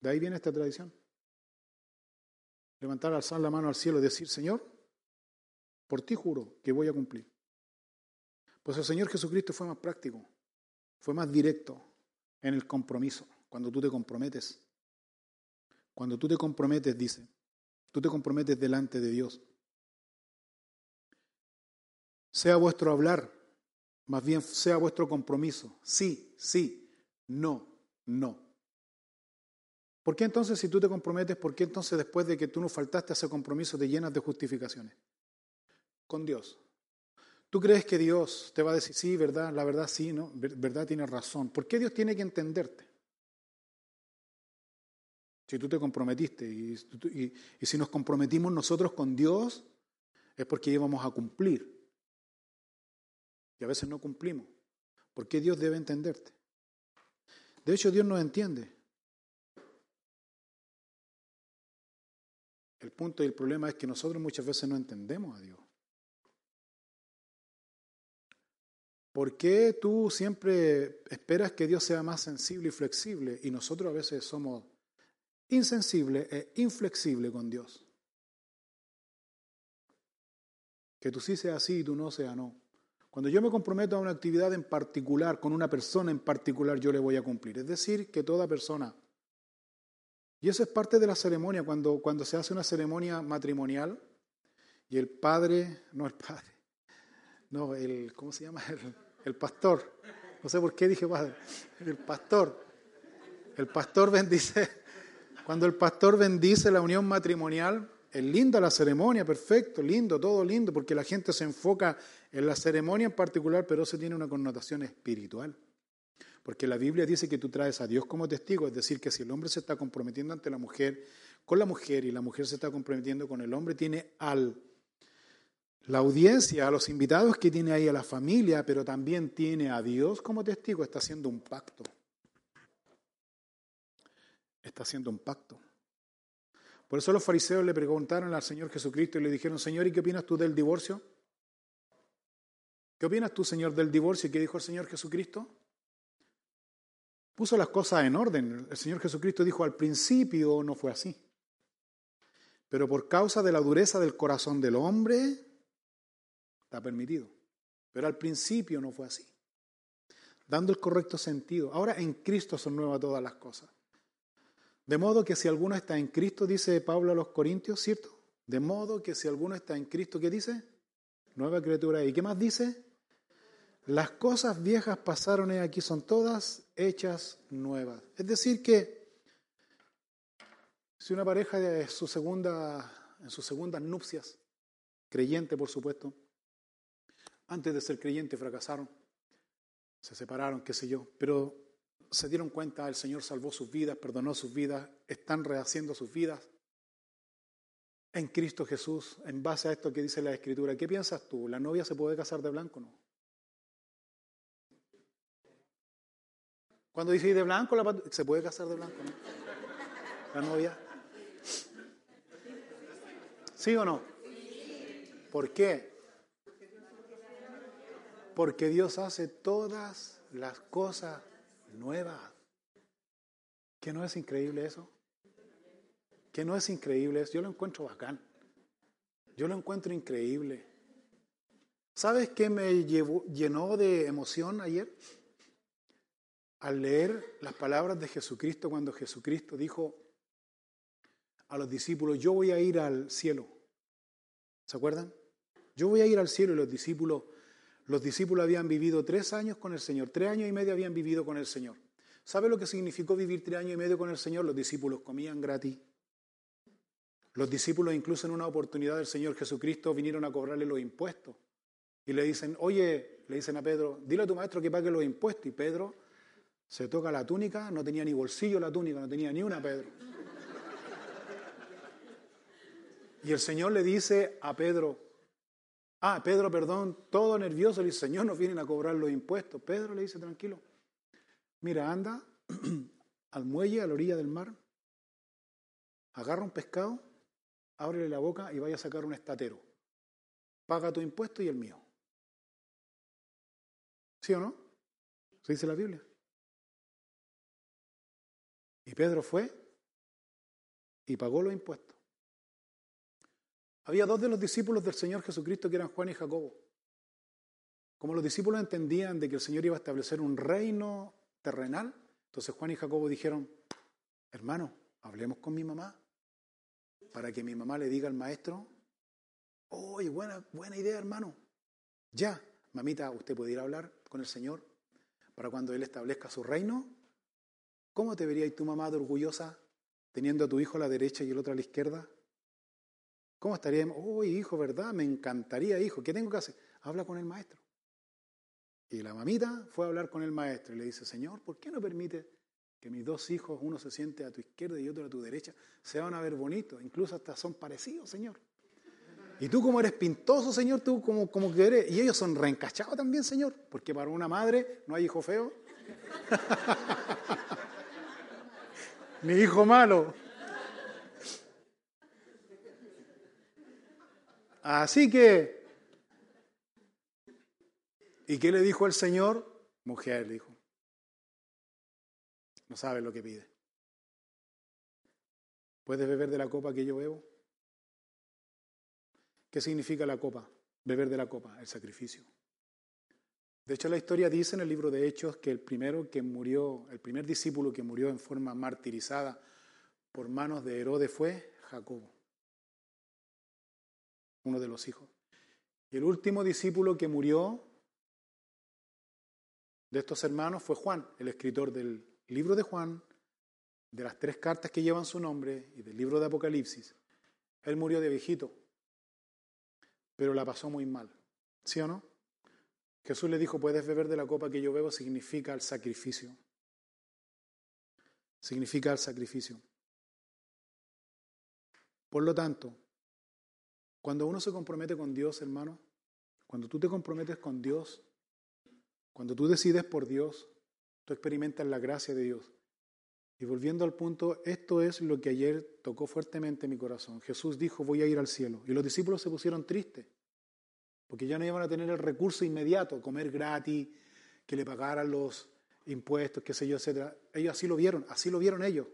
De ahí viene esta tradición. Levantar, alzar la mano al cielo y decir, Señor, por ti juro que voy a cumplir. Pues el Señor Jesucristo fue más práctico, fue más directo en el compromiso, cuando tú te comprometes. Cuando tú te comprometes, dice, tú te comprometes delante de Dios. Sea vuestro hablar más bien sea vuestro compromiso. Sí, sí, no, no. ¿Por qué entonces si tú te comprometes, por qué entonces después de que tú no faltaste a ese compromiso te llenas de justificaciones? Con Dios. ¿Tú crees que Dios te va a decir, sí, verdad, la verdad sí, no, verdad tiene razón? ¿Por qué Dios tiene que entenderte? Si tú te comprometiste y, y si nos comprometimos nosotros con Dios, es porque íbamos a cumplir a veces no cumplimos. ¿Por qué Dios debe entenderte? De hecho, Dios nos entiende. El punto y el problema es que nosotros muchas veces no entendemos a Dios. ¿Por qué tú siempre esperas que Dios sea más sensible y flexible y nosotros a veces somos insensibles e inflexibles con Dios? Que tú sí seas sí y tú no seas no. Cuando yo me comprometo a una actividad en particular, con una persona en particular, yo le voy a cumplir. Es decir, que toda persona. Y eso es parte de la ceremonia, cuando, cuando se hace una ceremonia matrimonial y el padre, no el padre, no, el, ¿cómo se llama? El, el pastor. No sé por qué dije padre. El pastor. El pastor bendice. Cuando el pastor bendice la unión matrimonial, es linda la ceremonia, perfecto, lindo, todo lindo, porque la gente se enfoca en la ceremonia en particular, pero eso tiene una connotación espiritual. Porque la Biblia dice que tú traes a Dios como testigo, es decir, que si el hombre se está comprometiendo ante la mujer, con la mujer, y la mujer se está comprometiendo con el hombre, tiene al la audiencia, a los invitados que tiene ahí a la familia, pero también tiene a Dios como testigo, está haciendo un pacto. Está haciendo un pacto. Por eso los fariseos le preguntaron al Señor Jesucristo y le dijeron, Señor, ¿y qué opinas tú del divorcio? ¿Qué opinas tú, Señor, del divorcio? ¿Y qué dijo el Señor Jesucristo? Puso las cosas en orden. El Señor Jesucristo dijo, al principio no fue así. Pero por causa de la dureza del corazón del hombre, está permitido. Pero al principio no fue así. Dando el correcto sentido. Ahora en Cristo son nuevas todas las cosas. De modo que si alguno está en Cristo, dice Pablo a los Corintios, ¿cierto? De modo que si alguno está en Cristo, ¿qué dice? Nueva criatura. ¿Y qué más dice? Las cosas viejas pasaron aquí son todas hechas nuevas. Es decir que si una pareja de su segunda, en sus segundas nupcias, creyente por supuesto, antes de ser creyente fracasaron, se separaron, qué sé yo, pero se dieron cuenta, el Señor salvó sus vidas, perdonó sus vidas, están rehaciendo sus vidas en Cristo Jesús, en base a esto que dice la Escritura. ¿Qué piensas tú? ¿La novia se puede casar de blanco no? Cuando dice de blanco, ¿se puede casar de blanco? ¿no? ¿La novia? ¿Sí o no? ¿Por qué? Porque Dios hace todas las cosas nueva. ¿Que no es increíble eso? ¿Que no es increíble eso? Yo lo encuentro bacán. Yo lo encuentro increíble. ¿Sabes qué me llevó, llenó de emoción ayer? Al leer las palabras de Jesucristo cuando Jesucristo dijo a los discípulos, yo voy a ir al cielo. ¿Se acuerdan? Yo voy a ir al cielo y los discípulos los discípulos habían vivido tres años con el Señor, tres años y medio habían vivido con el Señor. ¿Sabe lo que significó vivir tres años y medio con el Señor? Los discípulos comían gratis. Los discípulos incluso en una oportunidad del Señor Jesucristo vinieron a cobrarle los impuestos. Y le dicen, oye, le dicen a Pedro, dile a tu maestro que pague los impuestos. Y Pedro se toca la túnica, no tenía ni bolsillo la túnica, no tenía ni una, Pedro. Y el Señor le dice a Pedro, Ah, Pedro, perdón, todo nervioso, le dice, Señor, nos vienen a cobrar los impuestos. Pedro le dice, tranquilo, mira, anda <clears throat> al muelle, a la orilla del mar, agarra un pescado, ábrele la boca y vaya a sacar un estatero. Paga tu impuesto y el mío. ¿Sí o no? ¿Se dice la Biblia? Y Pedro fue y pagó los impuestos. Había dos de los discípulos del Señor Jesucristo que eran Juan y Jacobo. Como los discípulos entendían de que el Señor iba a establecer un reino terrenal, entonces Juan y Jacobo dijeron, hermano, hablemos con mi mamá para que mi mamá le diga al maestro, oye, buena, buena idea, hermano. Ya, mamita, usted puede ir a hablar con el Señor para cuando Él establezca su reino. ¿Cómo te verías tu mamá de orgullosa teniendo a tu hijo a la derecha y el otro a la izquierda? ¿Cómo estaríamos? Uy, hijo, ¿verdad? Me encantaría, hijo. ¿Qué tengo que hacer? Habla con el maestro. Y la mamita fue a hablar con el maestro y le dice, Señor, ¿por qué no permite que mis dos hijos, uno se siente a tu izquierda y otro a tu derecha, se van a ver bonitos? Incluso hasta son parecidos, Señor. Y tú como eres pintoso, Señor, tú como, como que eres... Y ellos son reencachados también, Señor, porque para una madre no hay hijo feo. <laughs> Ni hijo malo. Así que ¿Y qué le dijo el Señor? Mujer, dijo. No sabe lo que pide. ¿Puedes beber de la copa que yo bebo? ¿Qué significa la copa? Beber de la copa, el sacrificio. De hecho, la historia dice en el libro de Hechos que el primero que murió, el primer discípulo que murió en forma martirizada por manos de Herodes fue Jacobo, uno de los hijos. Y el último discípulo que murió de estos hermanos fue Juan, el escritor del libro de Juan, de las tres cartas que llevan su nombre y del libro de Apocalipsis. Él murió de viejito, pero la pasó muy mal. ¿Sí o no? Jesús le dijo, puedes beber de la copa que yo bebo, significa el sacrificio. Significa el sacrificio. Por lo tanto, cuando uno se compromete con Dios, hermano, cuando tú te comprometes con Dios, cuando tú decides por Dios, tú experimentas la gracia de Dios. Y volviendo al punto, esto es lo que ayer tocó fuertemente mi corazón. Jesús dijo, voy a ir al cielo. Y los discípulos se pusieron tristes porque ya no iban a tener el recurso inmediato, comer gratis, que le pagaran los impuestos, qué sé yo, etcétera. Ellos así lo vieron, así lo vieron ellos.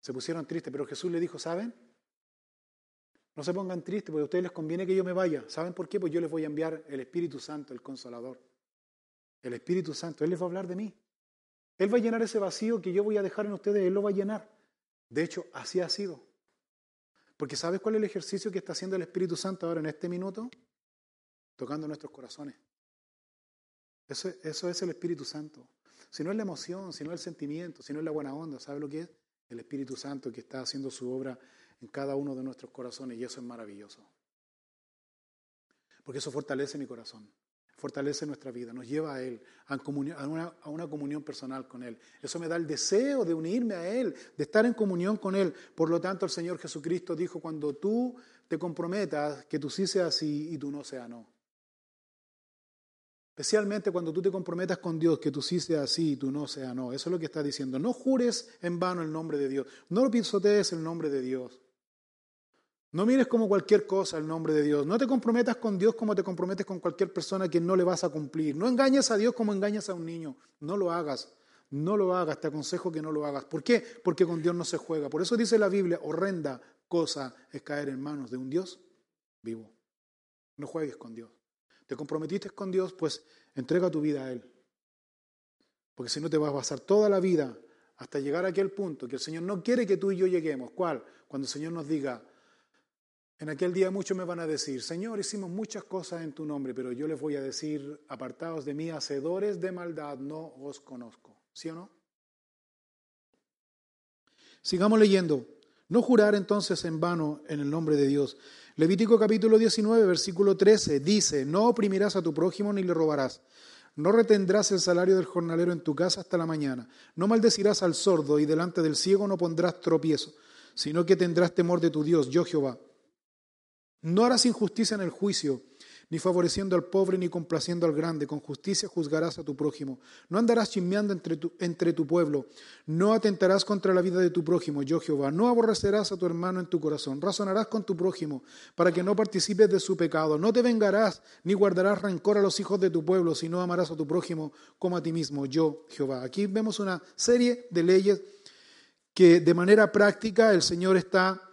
Se pusieron tristes, pero Jesús le dijo, ¿saben? No se pongan tristes, porque a ustedes les conviene que yo me vaya. ¿Saben por qué? Pues yo les voy a enviar el Espíritu Santo, el Consolador. El Espíritu Santo, Él les va a hablar de mí. Él va a llenar ese vacío que yo voy a dejar en ustedes, Él lo va a llenar. De hecho, así ha sido. Porque ¿sabes cuál es el ejercicio que está haciendo el Espíritu Santo ahora en este minuto? Tocando nuestros corazones. Eso, eso es el Espíritu Santo. Si no es la emoción, si no es el sentimiento, si no es la buena onda, ¿sabe lo que es? El Espíritu Santo que está haciendo su obra en cada uno de nuestros corazones y eso es maravilloso. Porque eso fortalece mi corazón, fortalece nuestra vida, nos lleva a Él, a, una, a una comunión personal con Él. Eso me da el deseo de unirme a Él, de estar en comunión con Él. Por lo tanto, el Señor Jesucristo dijo, cuando tú te comprometas, que tú sí seas sí y tú no seas no. Especialmente cuando tú te comprometas con Dios, que tú sí seas así y tú no seas no. Eso es lo que está diciendo. No jures en vano el nombre de Dios. No pisotees el nombre de Dios. No mires como cualquier cosa el nombre de Dios. No te comprometas con Dios como te comprometes con cualquier persona que no le vas a cumplir. No engañes a Dios como engañas a un niño. No lo hagas. No lo hagas. Te aconsejo que no lo hagas. ¿Por qué? Porque con Dios no se juega. Por eso dice la Biblia, horrenda cosa es caer en manos de un Dios vivo. No juegues con Dios te comprometiste con Dios, pues entrega tu vida a Él. Porque si no te vas a pasar toda la vida hasta llegar a aquel punto que el Señor no quiere que tú y yo lleguemos. ¿Cuál? Cuando el Señor nos diga, en aquel día muchos me van a decir, Señor, hicimos muchas cosas en tu nombre, pero yo les voy a decir, apartados de mí, hacedores de maldad, no os conozco. ¿Sí o no? Sigamos leyendo. No jurar entonces en vano en el nombre de Dios. Levítico capítulo 19, versículo 13 dice, no oprimirás a tu prójimo ni le robarás. No retendrás el salario del jornalero en tu casa hasta la mañana. No maldecirás al sordo y delante del ciego no pondrás tropiezo, sino que tendrás temor de tu Dios, yo Jehová. No harás injusticia en el juicio ni favoreciendo al pobre, ni complaciendo al grande. Con justicia juzgarás a tu prójimo. No andarás chismeando entre tu, pueblo. No atentarás contra la vida de tu prójimo, yo Jehová. No aborrecerás a tu hermano en tu corazón. Razonarás con tu prójimo para que no participes de su pecado. No te vengarás ni guardarás rencor a los hijos de tu pueblo, sino amarás a tu prójimo como a ti mismo, yo Jehová. Aquí vemos una serie de leyes que de manera práctica el Señor está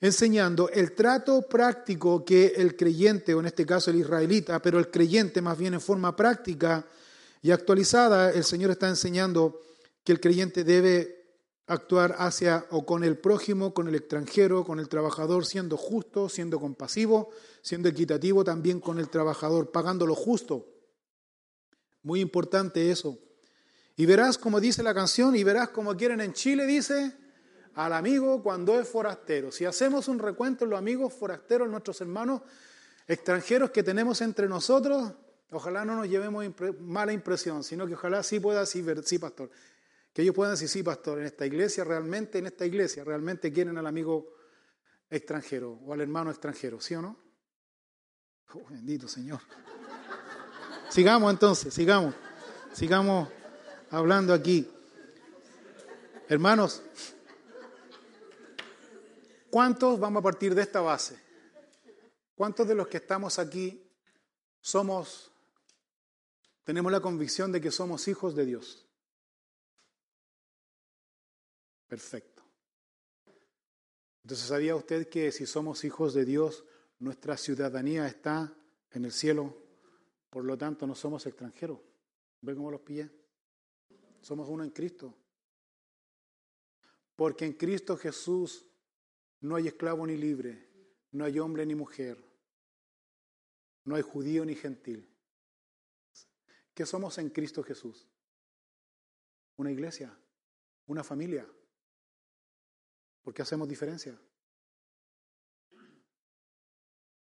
enseñando el trato práctico que el creyente, o en este caso el israelita, pero el creyente más bien en forma práctica y actualizada, el Señor está enseñando que el creyente debe actuar hacia o con el prójimo, con el extranjero, con el trabajador, siendo justo, siendo compasivo, siendo equitativo también con el trabajador, pagando lo justo. Muy importante eso. Y verás como dice la canción, y verás como quieren en Chile, dice, al amigo cuando es forastero. Si hacemos un recuento de los amigos forasteros, nuestros hermanos extranjeros que tenemos entre nosotros, ojalá no nos llevemos mala impresión, sino que ojalá sí pueda decir, sí, pastor. Que ellos puedan decir, sí, pastor, en esta iglesia realmente, en esta iglesia realmente quieren al amigo extranjero o al hermano extranjero, ¿sí o no? Oh, bendito Señor. Sigamos entonces, sigamos, sigamos hablando aquí. Hermanos, ¿Cuántos vamos a partir de esta base? ¿Cuántos de los que estamos aquí somos tenemos la convicción de que somos hijos de Dios. Perfecto. Entonces, ¿sabía usted que si somos hijos de Dios, nuestra ciudadanía está en el cielo? Por lo tanto, no somos extranjeros. ¿Ve cómo los pillé? Somos uno en Cristo. Porque en Cristo Jesús no hay esclavo ni libre, no hay hombre ni mujer, no hay judío ni gentil. ¿Qué somos en Cristo Jesús? Una iglesia, una familia. ¿Por qué hacemos diferencia?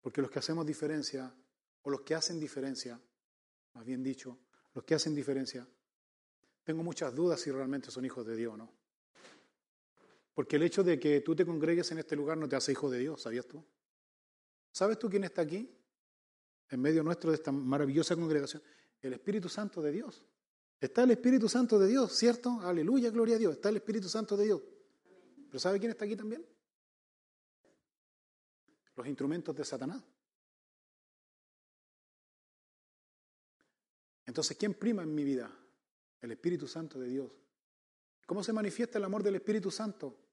Porque los que hacemos diferencia, o los que hacen diferencia, más bien dicho, los que hacen diferencia, tengo muchas dudas si realmente son hijos de Dios o no. Porque el hecho de que tú te congregues en este lugar no te hace hijo de Dios, ¿sabías tú? ¿Sabes tú quién está aquí? En medio nuestro de esta maravillosa congregación. El Espíritu Santo de Dios. Está el Espíritu Santo de Dios, ¿cierto? Aleluya, gloria a Dios. Está el Espíritu Santo de Dios. Pero ¿sabe quién está aquí también? Los instrumentos de Satanás. Entonces, ¿quién prima en mi vida? El Espíritu Santo de Dios. ¿Cómo se manifiesta el amor del Espíritu Santo?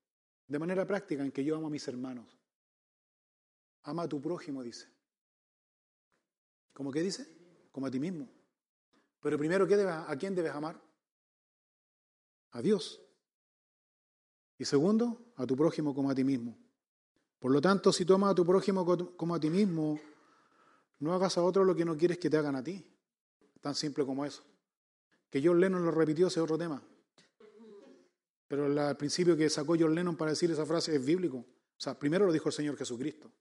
De manera práctica, en que yo amo a mis hermanos. Ama a tu prójimo, dice. ¿Cómo qué dice? Como a ti mismo. Pero primero, ¿qué debes, ¿a quién debes amar? A Dios. Y segundo, a tu prójimo como a ti mismo. Por lo tanto, si tú amas a tu prójimo como a ti mismo, no hagas a otro lo que no quieres que te hagan a ti. Tan simple como eso. Que John Lennon lo repitió, ese otro tema. Pero el principio que sacó John Lennon para decir esa frase es bíblico. O sea, primero lo dijo el Señor Jesucristo.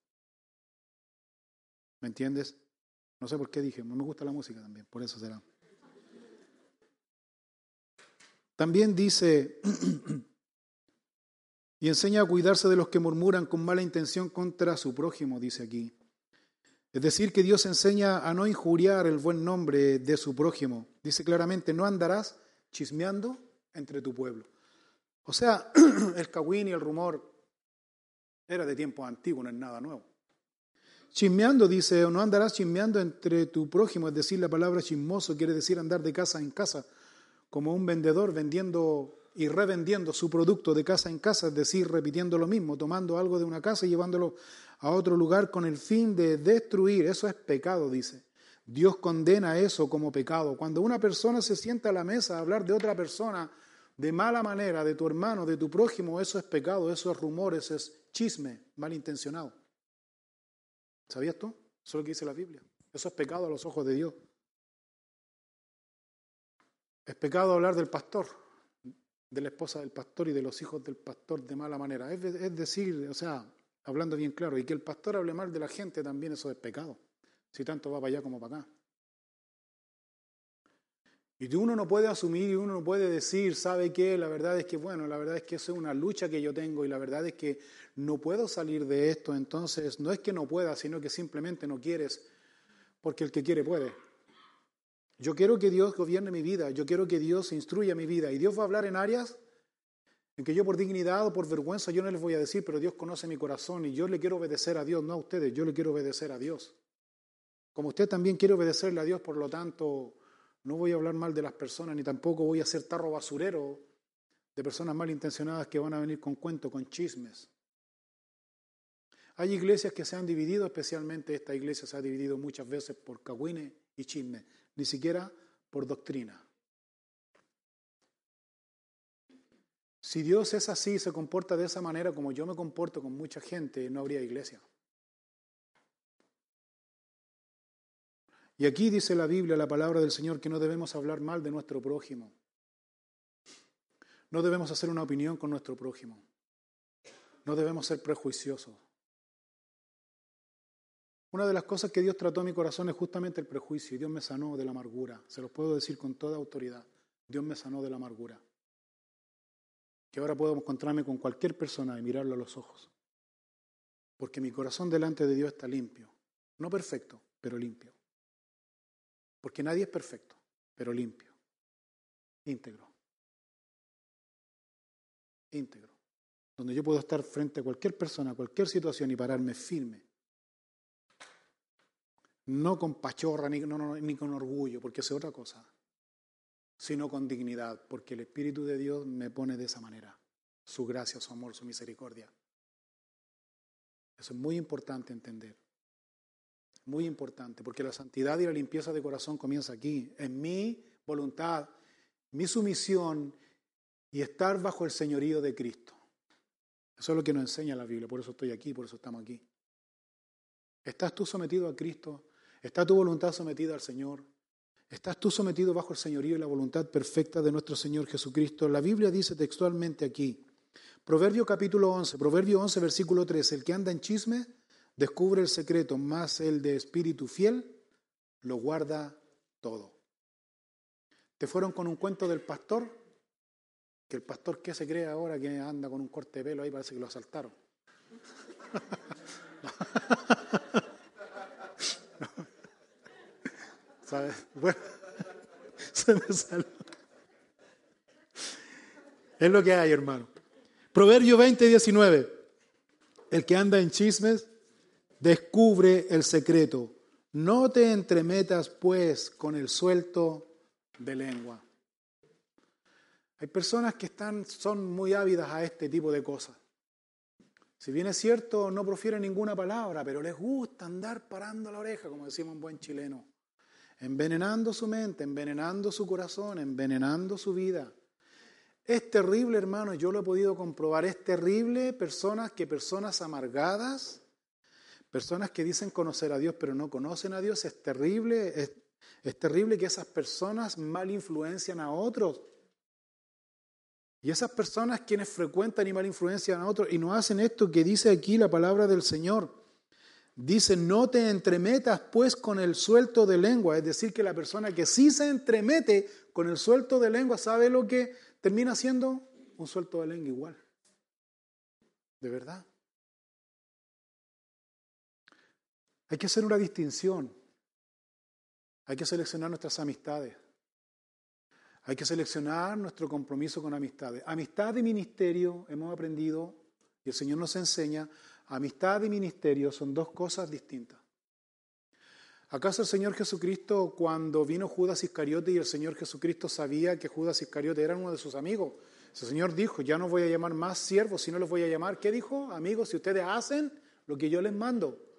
¿Me entiendes? No sé por qué dije, no me gusta la música también, por eso será. También dice, <clears throat> y enseña a cuidarse de los que murmuran con mala intención contra su prójimo, dice aquí. Es decir, que Dios enseña a no injuriar el buen nombre de su prójimo. Dice claramente, no andarás chismeando entre tu pueblo. O sea, <clears throat> el cagüín y el rumor era de tiempo antiguo, no es nada nuevo. Chismeando, dice, no andarás chismeando entre tu prójimo, es decir, la palabra chismoso quiere decir andar de casa en casa, como un vendedor vendiendo y revendiendo su producto de casa en casa, es decir, repitiendo lo mismo, tomando algo de una casa y llevándolo a otro lugar con el fin de destruir. Eso es pecado, dice. Dios condena eso como pecado. Cuando una persona se sienta a la mesa a hablar de otra persona de mala manera, de tu hermano, de tu prójimo, eso es pecado, eso es rumor, eso es chisme, malintencionado. ¿Sabías tú? Eso es lo que dice la Biblia. Eso es pecado a los ojos de Dios. Es pecado hablar del pastor de la esposa del pastor y de los hijos del pastor de mala manera. Es, decir, o sea, hablando bien claro, y que el pastor hable mal de la gente también eso es pecado, si tanto va para allá como para acá. Y uno no puede asumir y uno no puede decir, ¿sabe qué? La verdad es que, bueno, la verdad es que eso es una lucha que yo tengo y la verdad es que no puedo salir de esto. Entonces, no es que no pueda, sino que simplemente no quieres, porque el que quiere puede. Yo quiero que Dios gobierne mi vida, yo quiero que Dios instruya mi vida. Y Dios va a hablar en áreas en que yo por dignidad o por vergüenza yo no les voy a decir, pero Dios conoce mi corazón y yo le quiero obedecer a Dios, no a ustedes, yo le quiero obedecer a Dios. Como usted también quiere obedecerle a Dios, por lo tanto, no voy a hablar mal de las personas, ni tampoco voy a ser tarro basurero de personas malintencionadas que van a venir con cuentos, con chismes. Hay iglesias que se han dividido, especialmente esta iglesia se ha dividido muchas veces por cagüines y chismes ni siquiera por doctrina. Si Dios es así, se comporta de esa manera como yo me comporto con mucha gente, no habría iglesia. Y aquí dice la Biblia, la palabra del Señor, que no debemos hablar mal de nuestro prójimo. No debemos hacer una opinión con nuestro prójimo. No debemos ser prejuiciosos. Una de las cosas que Dios trató a mi corazón es justamente el prejuicio y Dios me sanó de la amargura. Se los puedo decir con toda autoridad. Dios me sanó de la amargura. Que ahora puedo encontrarme con cualquier persona y mirarlo a los ojos. Porque mi corazón delante de Dios está limpio. No perfecto, pero limpio. Porque nadie es perfecto, pero limpio. Íntegro. Íntegro. Donde yo puedo estar frente a cualquier persona, a cualquier situación y pararme firme No con pachorra ni, ni con orgullo, porque es otra cosa, sino con dignidad, porque el Espíritu de Dios me pone de esa manera. Su gracia, su amor, su misericordia. Eso es muy importante entender. Muy importante, porque la santidad y la limpieza de corazón comienza aquí, en mi voluntad, mi sumisión y estar bajo el señorío de Cristo. Eso es lo que nos enseña la Biblia, por eso estoy aquí, por eso estamos aquí. ¿Estás tú sometido a Cristo? ¿Está tu voluntad sometida al Señor? ¿Estás tú sometido bajo el señorío y la voluntad perfecta de nuestro Señor Jesucristo? La Biblia dice textualmente aquí, Proverbio capítulo 11, Proverbio 11, versículo 3, el que anda en chisme descubre el secreto, más el de espíritu fiel lo guarda todo. ¿Te fueron con un cuento del pastor? Que el pastor, ¿qué se cree ahora que anda con un corte de pelo ahí? Parece que lo asaltaron. <laughs> ¿Sabes? Bueno, <laughs> se me salió. Es lo que hay, hermano. Proverbio 20, 19. El que anda en chismes descubre el secreto. No te entremetas, pues, con el suelto de lengua. Hay personas que están, son muy ávidas a este tipo de cosas. Si bien es cierto, no profieren ninguna palabra, pero les gusta andar parando la oreja, como decimos en buen chileno, envenenando su mente, envenenando su corazón, envenenando su vida. Es terrible, hermano, yo lo he podido comprobar, es terrible personas que personas amargadas, personas que dicen conocer a Dios pero no conocen a Dios, es terrible, es, es terrible que esas personas mal influencian a otros. Y esas personas quienes frecuentan y mal influencian a otros y no hacen esto que dice aquí la palabra del Señor. Dice, no te entremetas pues con el suelto de lengua. Es decir, que la persona que sí se entremete con el suelto de lengua sabe lo que termina siendo un suelto de lengua igual. De verdad. Hay que hacer una distinción. Hay que seleccionar nuestras amistades. Hay que seleccionar nuestro compromiso con amistades. Amistad y ministerio, hemos aprendido, y el Señor nos enseña, amistad y ministerio son dos cosas distintas. ¿Acaso el Señor Jesucristo, cuando vino Judas Iscariote y el Señor Jesucristo sabía que Judas Iscariote era uno de sus amigos, el Señor dijo, ya no voy a llamar más siervos, sino los voy a llamar, ¿qué dijo? Amigos, si ustedes hacen lo que yo les mando.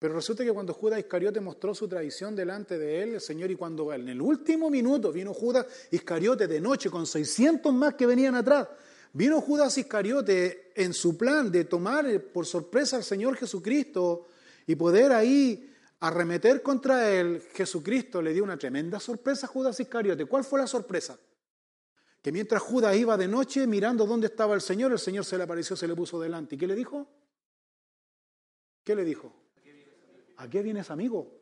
Pero resulta que cuando Judas Iscariote mostró su traición delante de él, el Señor, y cuando en el último minuto vino Judas Iscariote de noche con 600 más que venían atrás, vino Judas Iscariote en su plan de tomar por sorpresa al Señor Jesucristo y poder ahí arremeter contra él, Jesucristo le dio una tremenda sorpresa a Judas Iscariote. ¿Cuál fue la sorpresa? Que mientras Judas iba de noche mirando dónde estaba el Señor, el Señor se le apareció, se le puso delante. ¿Y qué le dijo? ¿Qué le dijo? ¿A qué vienes, amigo?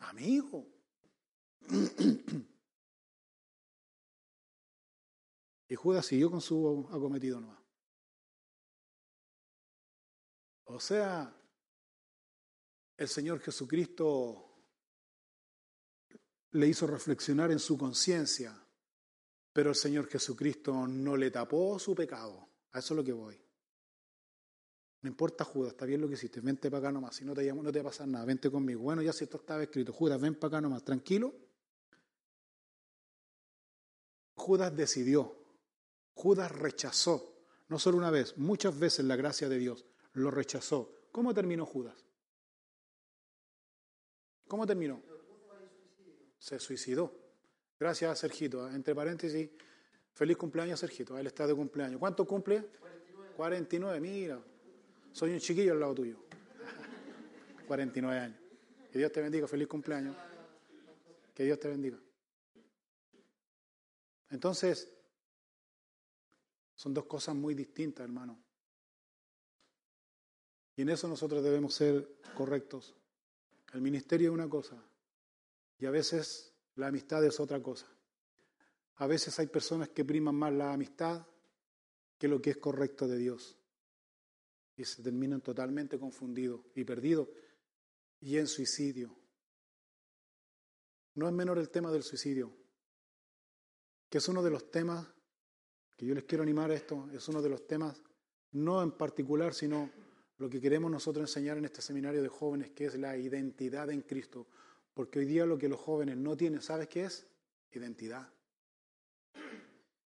Amigo. <clears throat> Y Judas siguió con su acometido nomás. O sea, el Señor Jesucristo le hizo reflexionar en su conciencia, pero el Señor Jesucristo no le tapó su pecado. A eso es lo que voy. No importa, Judas, está bien lo que hiciste, vente para acá nomás, si no te llamo, no te va nada, vente conmigo. Bueno, ya si esto estaba escrito, Judas, ven para acá nomás, tranquilo. Judas decidió, Judas rechazó, no solo una vez, muchas veces la gracia de Dios, lo rechazó. ¿Cómo terminó Judas? ¿Cómo terminó? Se suicidó. Gracias a Sergito. Entre paréntesis, feliz cumpleaños Sergito. Él está de cumpleaños. ¿Cuánto cumple? 49. 49, mira. Soy un chiquillo al lado tuyo. 49 años. Que Dios te bendiga. Feliz cumpleaños. Que Dios te bendiga. Entonces, son dos cosas muy distintas, hermano. Y en eso nosotros debemos ser correctos. El ministerio es una cosa y a veces la amistad es otra cosa. A veces hay personas que priman más la amistad que lo que es correcto de Dios y se terminan totalmente confundidos y perdidos y en suicidio. No es menor el tema del suicidio, que es uno de los temas que yo les quiero animar a esto, es uno de los temas, no en particular, sino lo que queremos nosotros enseñar en este seminario de jóvenes, que es la identidad en Cristo. Porque hoy día lo que los jóvenes no tienen, ¿sabes qué es? Identidad.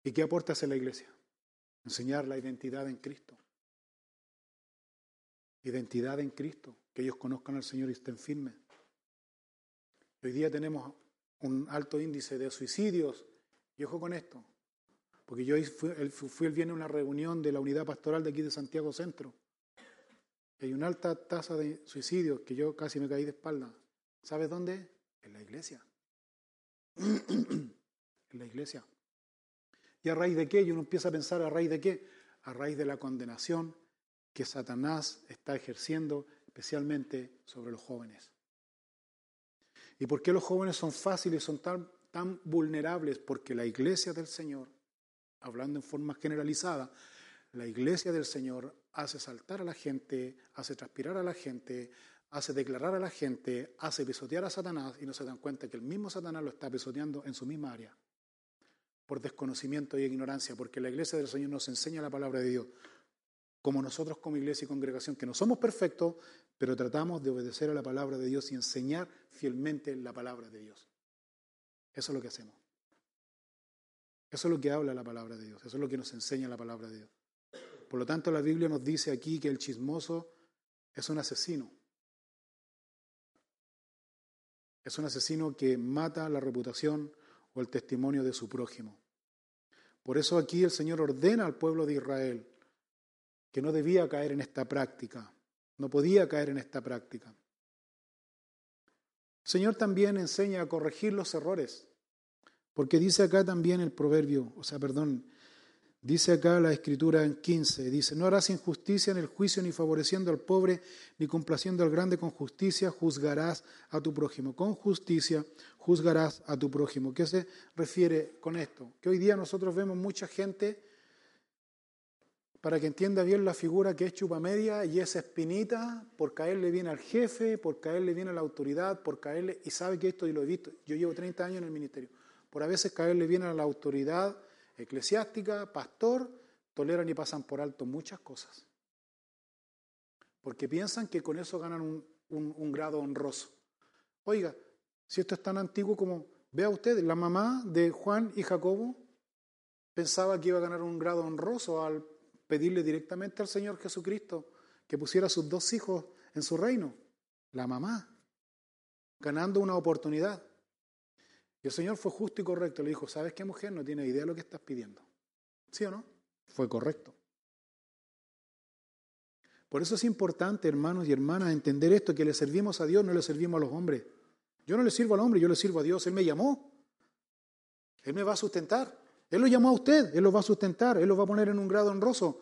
¿Y qué aporta a la iglesia? Enseñar la identidad en Cristo. Identidad en Cristo, que ellos conozcan al Señor y estén firmes. Hoy día tenemos un alto índice de suicidios, y ojo con esto, porque yo fui, fui el viernes a una reunión de la unidad pastoral de aquí de Santiago Centro. Hay una alta tasa de suicidios que yo casi me caí de espalda. ¿Sabes dónde? En la iglesia. <clears throat> en la iglesia. ¿Y a raíz de qué? Y uno empieza a pensar a raíz de qué? A raíz de la condenación que Satanás está ejerciendo especialmente sobre los jóvenes. ¿Y por qué los jóvenes son fáciles, son tan, vulnerables? Porque la iglesia del Señor hablando en forma generalizada, la iglesia del Señor hace saltar a la gente, hace transpirar a la gente, hace declarar a la gente, hace pisotear a Satanás y no se dan cuenta que el mismo Satanás lo está pisoteando en su misma área, por desconocimiento y ignorancia, porque la iglesia del Señor nos enseña la palabra de Dios, como nosotros como iglesia y congregación, que no somos perfectos, pero tratamos de obedecer a la palabra de Dios y enseñar fielmente la palabra de Dios. Eso es lo que hacemos. Eso es lo que habla la palabra de Dios, eso es lo que nos enseña la palabra de Dios. Por lo tanto, la Biblia nos dice aquí que el chismoso es un asesino. Es un asesino que mata la reputación o el testimonio de su prójimo. Por eso aquí el Señor ordena al pueblo de Israel que no debía caer en esta práctica, no podía caer en esta práctica. El Señor también enseña a corregir los errores. Porque dice acá también el proverbio, o sea, perdón, dice acá la escritura en 15, dice, no harás injusticia en el juicio ni favoreciendo al pobre, ni complaciendo al grande con justicia, juzgarás a tu prójimo. Con justicia juzgarás a tu prójimo. ¿Qué se refiere con esto? Que hoy día nosotros vemos mucha gente, para que entienda bien la figura que es chupamedia y es espinita, por caerle bien al jefe, por caerle bien a la autoridad, por caerle, y sabe que esto y lo he visto, yo llevo 30 años en el ministerio por a veces caerle bien a la autoridad eclesiástica, pastor, toleran y pasan por alto muchas cosas. Porque piensan que con eso ganan un, grado honroso. Oiga, si esto es tan antiguo como, vea usted, la mamá de Juan y Jacobo pensaba que iba a ganar un grado honroso al pedirle directamente al Señor Jesucristo que pusiera a sus dos hijos en su reino. La mamá, ganando una oportunidad. Y el Señor fue justo y correcto. Le dijo, ¿sabes qué mujer? No tiene idea de lo que estás pidiendo. ¿Sí o no? Fue correcto. Por eso es importante, hermanos y hermanas, entender esto, que le servimos a Dios, no le servimos a los hombres. Yo no le sirvo al hombre, yo le sirvo a Dios. Él me llamó. Él me va a sustentar. Él lo llamó a usted, Él lo va a sustentar, Él lo va a poner en un grado honroso.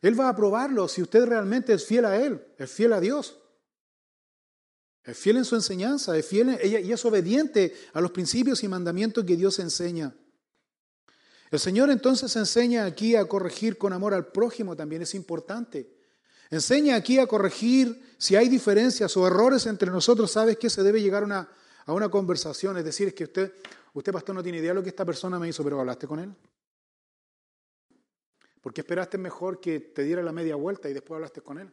Él va a aprobarlo si usted realmente es fiel a Él, es fiel a Dios. Es fiel en su enseñanza, es fiel y es obediente a los principios y mandamientos que Dios enseña. El Señor entonces enseña aquí a corregir con amor al prójimo, también es importante. Enseña aquí a corregir si hay diferencias o errores entre nosotros. ¿Sabes que se debe llegar a una, a una conversación? Es decir, es que usted, usted, pastor, no tiene idea de lo que esta persona me hizo, pero hablaste con él. Porque esperaste mejor que te diera la media vuelta y después hablaste con él.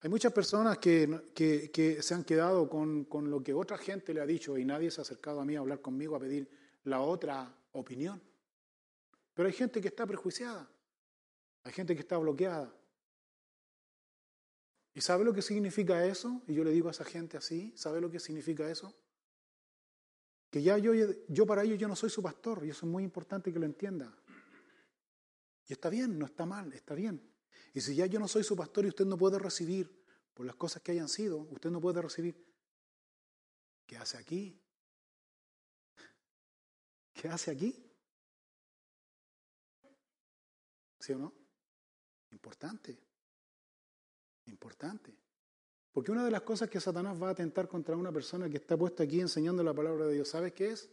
Hay muchas personas que, se han quedado con, lo que otra gente le ha dicho y nadie se ha acercado a mí a hablar conmigo a pedir la otra opinión. Pero hay gente que está prejuiciada, hay gente que está bloqueada. ¿Y sabe lo que significa eso? Y yo le digo a esa gente así, ¿sabe lo que significa eso? Que ya yo, yo para ellos yo no soy su pastor y eso es muy importante que lo entienda. Y está bien, no está mal, está bien. Y si ya yo no soy su pastor y usted no puede recibir por las cosas que hayan sido, usted no puede recibir, ¿qué hace aquí? ¿Qué hace aquí? ¿Sí o no? Importante. Importante. Porque una de las cosas que Satanás va a atentar contra una persona que está puesta aquí enseñando la palabra de Dios, ¿sabes qué es?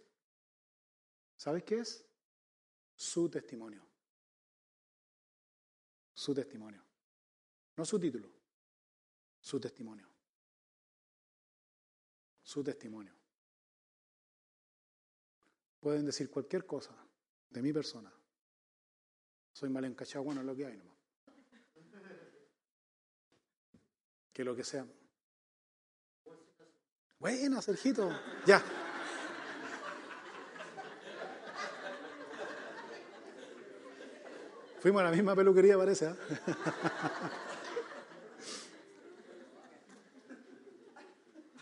¿Sabes qué es? Su testimonio su testimonio. No su título, su testimonio. Su testimonio. Pueden decir cualquier cosa de mi persona. Soy mal encachado, bueno, lo que hay nomás. Que lo que sea. Buena, Sergito. Ya. Fuimos a la misma peluquería, parece. ¿eh?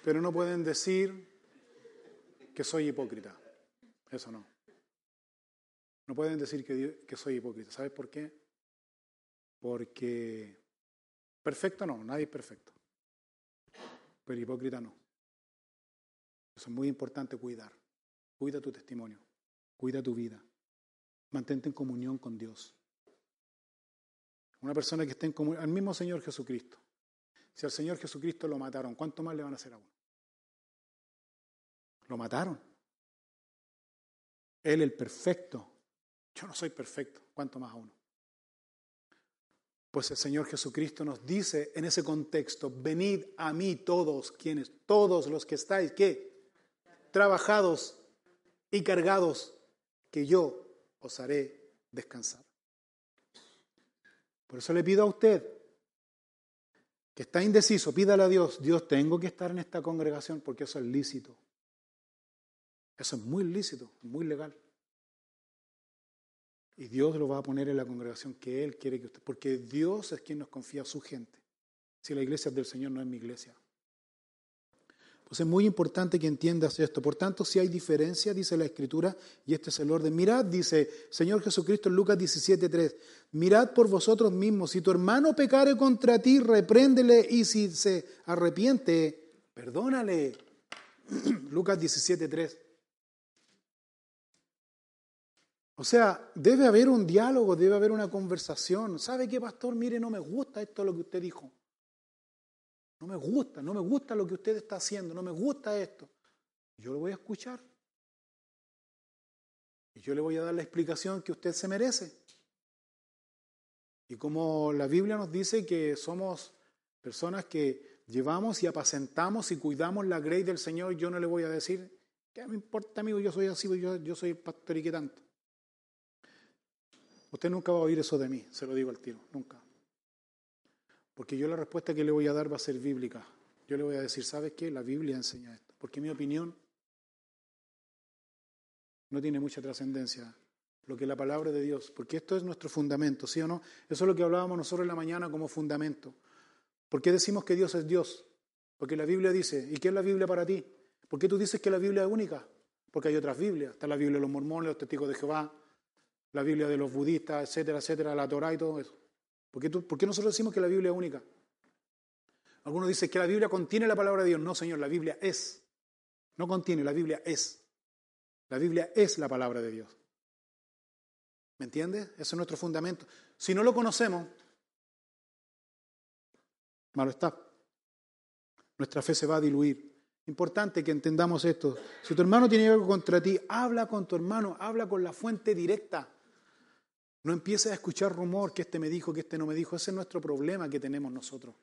Pero no pueden decir que soy hipócrita. Eso no. No pueden decir que, que soy hipócrita. ¿Sabes por qué? Porque perfecto no, nadie es perfecto. Pero hipócrita no. Eso es muy importante cuidar. Cuida tu testimonio, cuida tu vida. Mantente en comunión con Dios. Una persona que esté en comunión, al mismo Señor Jesucristo. Si al Señor Jesucristo lo mataron, ¿cuánto más le van a hacer a uno? Lo mataron. Él el perfecto. Yo no soy perfecto, ¿cuánto más a uno? Pues el Señor Jesucristo nos dice en ese contexto, venid a mí todos quienes, todos los que estáis, ¿qué? Trabajados y cargados, que yo os haré descansar. Por eso le pido a usted que está indeciso, pídale a Dios, Dios, tengo que estar en esta congregación porque eso es lícito. Eso es muy lícito, muy legal. Y Dios lo va a poner en la congregación que Él quiere que usted, porque Dios es quien nos confía a su gente. Si la iglesia es del Señor, no es mi iglesia. Pues es muy importante que entiendas esto. Por tanto, si hay diferencia, dice la Escritura, y este es el orden. Mirad, dice Señor Jesucristo en Lucas 17:3, mirad por vosotros mismos. Si tu hermano pecare contra ti, repréndele, y si se arrepiente, perdónale. <clears throat> Lucas 17:3. O sea, debe haber un diálogo, debe haber una conversación. ¿Sabe qué, pastor? Mire, no me gusta esto lo que usted dijo. No me gusta, no me gusta lo que usted está haciendo, no me gusta esto. Yo lo voy a escuchar. Y yo le voy a dar la explicación que usted se merece. Y como la Biblia nos dice que somos personas que llevamos y apacentamos y cuidamos la grey del Señor, yo no le voy a decir, ¿qué me importa, amigo? Yo soy así, yo, yo soy pastor y qué tanto. Usted nunca va a oír eso de mí, se lo digo al tiro, nunca. Porque yo la respuesta que le voy a dar va a ser bíblica. Yo le voy a decir, ¿sabes qué? La Biblia enseña esto. Porque mi opinión no tiene mucha trascendencia. Lo que la palabra de Dios, porque esto es nuestro fundamento, ¿sí o no? Eso es lo que hablábamos nosotros en la mañana como fundamento. ¿Por qué decimos que Dios es Dios? Porque la Biblia dice, ¿y qué es la Biblia para ti? ¿Por qué tú dices que la Biblia es única? Porque hay otras Biblias. Está la Biblia de los mormones, los testigos de Jehová, la Biblia de los budistas, etcétera, etcétera, la Torah y todo eso. ¿Por qué, nosotros decimos que la Biblia es única? Algunos dicen que la Biblia contiene la palabra de Dios. No, Señor, la Biblia es. No contiene, la Biblia es. La Biblia es la palabra de Dios. ¿Me entiendes? Ese es nuestro fundamento. Si no lo conocemos, malo está. Nuestra fe se va a diluir. Importante que entendamos esto. Si tu hermano tiene algo contra ti, habla con tu hermano, habla con la fuente directa. No empieces a escuchar rumor que este me dijo, que este no me dijo. Ese es nuestro problema que tenemos nosotros.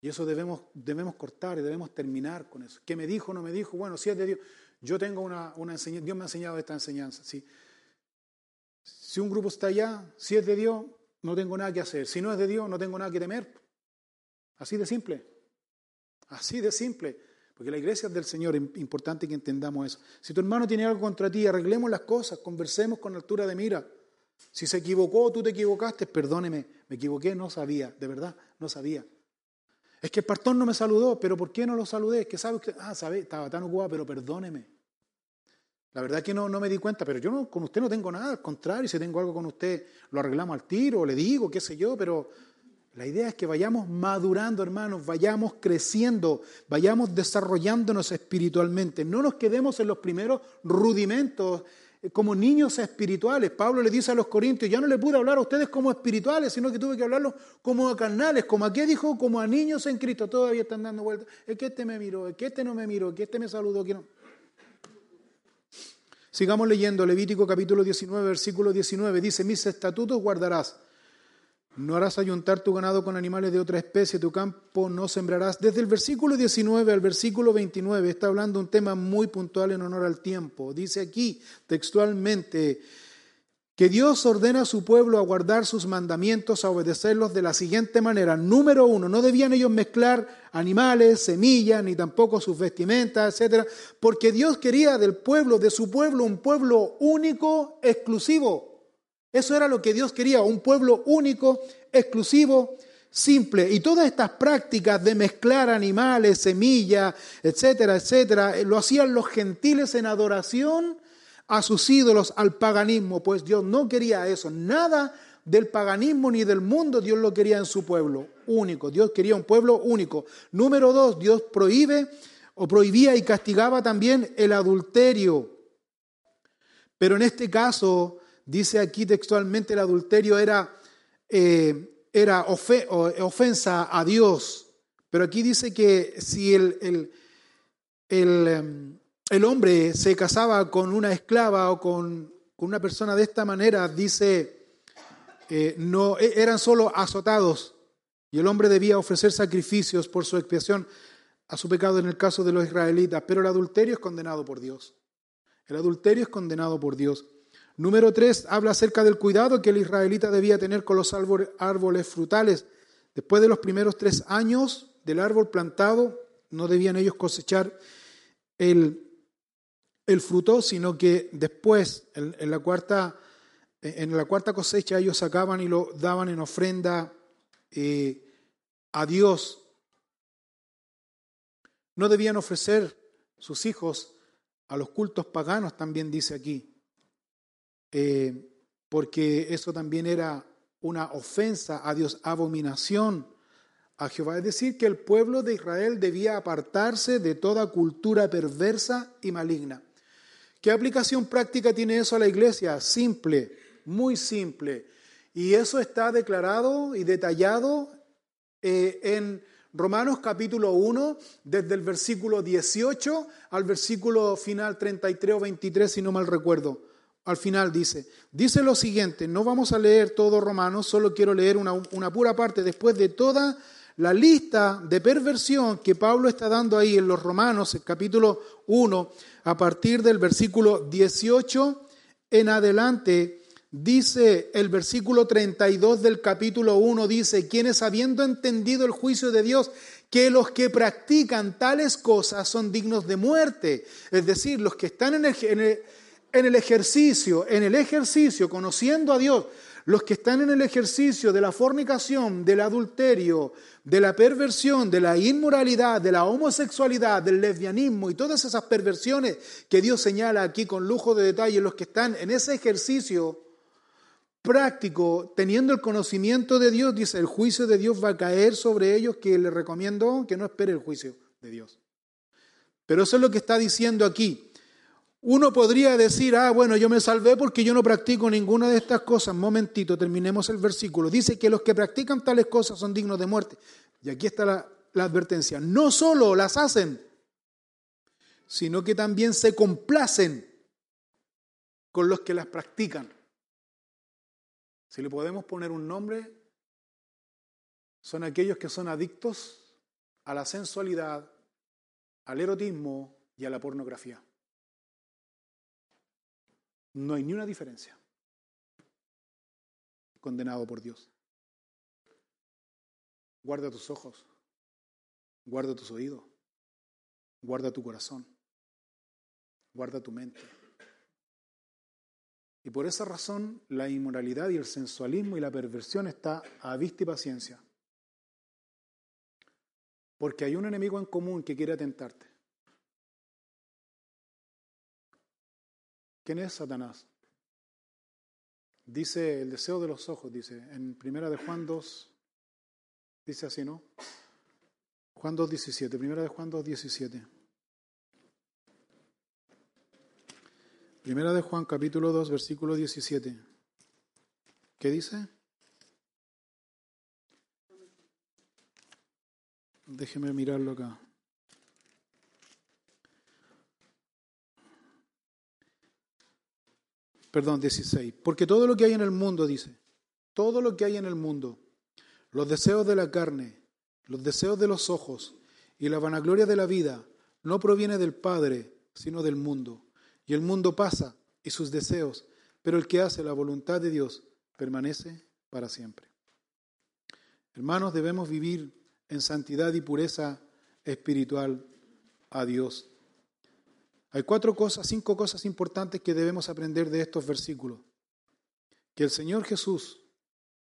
Y eso debemos, debemos cortar y debemos terminar con eso. ¿Qué me dijo, no me dijo? Bueno, si es de Dios. Yo tengo una, una enseñanza, Dios me ha enseñado esta enseñanza. ¿sí? Si un grupo está allá, si es de Dios, no tengo nada que hacer. Si no es de Dios, no tengo nada que temer. Así de simple. Así de simple. Porque la iglesia es del Señor, es importante que entendamos eso. Si tu hermano tiene algo contra ti, arreglemos las cosas, conversemos con altura de mira. Si se equivocó, tú te equivocaste, perdóneme, me equivoqué, no sabía, de verdad, no sabía. Es que el pastor no me saludó, pero ¿por qué no lo saludé? Es que sabe usted, ah, sabe, estaba tan ocupado, pero perdóneme. La verdad es que no, no me di cuenta, pero yo no, con usted no tengo nada, al contrario, si tengo algo con usted, lo arreglamos al tiro, le digo, qué sé yo, pero la idea es que vayamos madurando, hermanos, vayamos creciendo, vayamos desarrollándonos espiritualmente. No nos quedemos en los primeros rudimentos como niños espirituales. Pablo le dice a los corintios, ya no le pude hablar a ustedes como espirituales, sino que tuve que hablarlos como a carnales, como a qué dijo, como a niños en Cristo. Todavía están dando vueltas. Es que este me miró, es que este no me miró, es que este me saludó, no. Sigamos leyendo Levítico capítulo 19, versículo 19. Dice, mis estatutos guardarás no harás ayuntar tu ganado con animales de otra especie, tu campo no sembrarás. Desde el versículo 19 al versículo 29 está hablando un tema muy puntual en honor al tiempo. Dice aquí textualmente que Dios ordena a su pueblo a guardar sus mandamientos, a obedecerlos de la siguiente manera. Número uno, no debían ellos mezclar animales, semillas, ni tampoco sus vestimentas, etc. Porque Dios quería del pueblo, de su pueblo, un pueblo único, exclusivo. Eso era lo que Dios quería, un pueblo único, exclusivo, simple. Y todas estas prácticas de mezclar animales, semillas, etcétera, etcétera, lo hacían los gentiles en adoración a sus ídolos, al paganismo, pues Dios no quería eso, nada del paganismo ni del mundo Dios lo quería en su pueblo único, Dios quería un pueblo único. Número dos, Dios prohíbe o prohibía y castigaba también el adulterio. Pero en este caso, dice aquí textualmente, el adulterio era, eh, era ofensa a Dios. Pero aquí dice que si el, el, el em, hombre se casaba con una esclava o con, una persona de esta manera, dice, eh, no, e, eran solo azotados y el hombre debía ofrecer sacrificios por su expiación a su pecado en el caso de los israelitas, pero el adulterio es condenado por Dios. El adulterio es condenado por Dios. Número tres, habla acerca del cuidado que el israelita debía tener con los árboles frutales. Después de los primeros tres años del árbol plantado, no debían ellos cosechar el, el fruto, sino que después, en, la cuarta, en la cuarta cosecha, ellos sacaban y lo daban en ofrenda eh, a Dios. No debían ofrecer sus hijos a los cultos paganos, también dice aquí, eh, porque eso también era una ofensa a Dios, abominación a Jehová. Es decir, que el pueblo de Israel debía apartarse de toda cultura perversa y maligna. ¿Qué aplicación práctica tiene eso a la iglesia? Simple, muy simple. Y eso está declarado y detallado eh, en Romanos capítulo 1, desde el versículo 18 al versículo final 33 o 23, si no mal recuerdo. Al final dice, dice lo siguiente, no vamos a leer todo Romanos, solo quiero leer una, pura parte después de toda la lista de perversión que Pablo está dando ahí en los Romanos, el capítulo 1, a partir del versículo 18 en adelante, dice el versículo 32 del capítulo 1, dice, quienes habiendo entendido el juicio de Dios, que los que practican tales cosas son dignos de muerte, es decir, los que están en el, en el ejercicio, en el ejercicio, conociendo a Dios, los que están en el ejercicio de la fornicación, del adulterio, de la perversión, de la inmoralidad, de la homosexualidad, del lesbianismo y todas esas perversiones que Dios señala aquí con lujo de detalle, los que están en ese ejercicio práctico, teniendo el conocimiento de Dios, dice, el juicio de Dios va a caer sobre ellos, que le recomiendo que no espere el juicio de Dios. Pero eso es lo que está diciendo aquí. Uno podría decir, ah, bueno, yo me salvé porque yo no practico ninguna de estas cosas. Momentito, terminemos el versículo. Dice que los que practican tales cosas son dignos de muerte. Y aquí está la, la advertencia. No solo las hacen, sino que también se complacen con los que las practican. Si le podemos poner un nombre, son aquellos que son adictos a la sensualidad, al erotismo y a la pornografía. No hay ni una diferencia. Condenado por Dios. Guarda tus ojos, guarda tus oídos, guarda tu corazón, guarda tu mente. Y por esa razón la inmoralidad y el sensualismo y la perversión está a vista y paciencia. Porque hay un enemigo en común que quiere atentarte. ¿Quién es Satanás? Dice el deseo de los ojos, dice, en primera de Juan 2, dice así, ¿no? Juan 2, 17, primera de Juan 2, 17. Primera de Juan capítulo 2, versículo 17. ¿Qué dice? Déjeme mirarlo acá. Perdón, 16. Porque todo lo que hay en el mundo, dice, todo lo que hay en el mundo, los deseos de la carne, los deseos de los ojos y la vanagloria de la vida, no proviene del Padre, sino del mundo. Y el mundo pasa y sus deseos, pero el que hace la voluntad de Dios permanece para siempre. Hermanos, debemos vivir en santidad y pureza espiritual a Dios. Hay cuatro cosas, cinco cosas importantes que debemos aprender de estos versículos. Que el Señor Jesús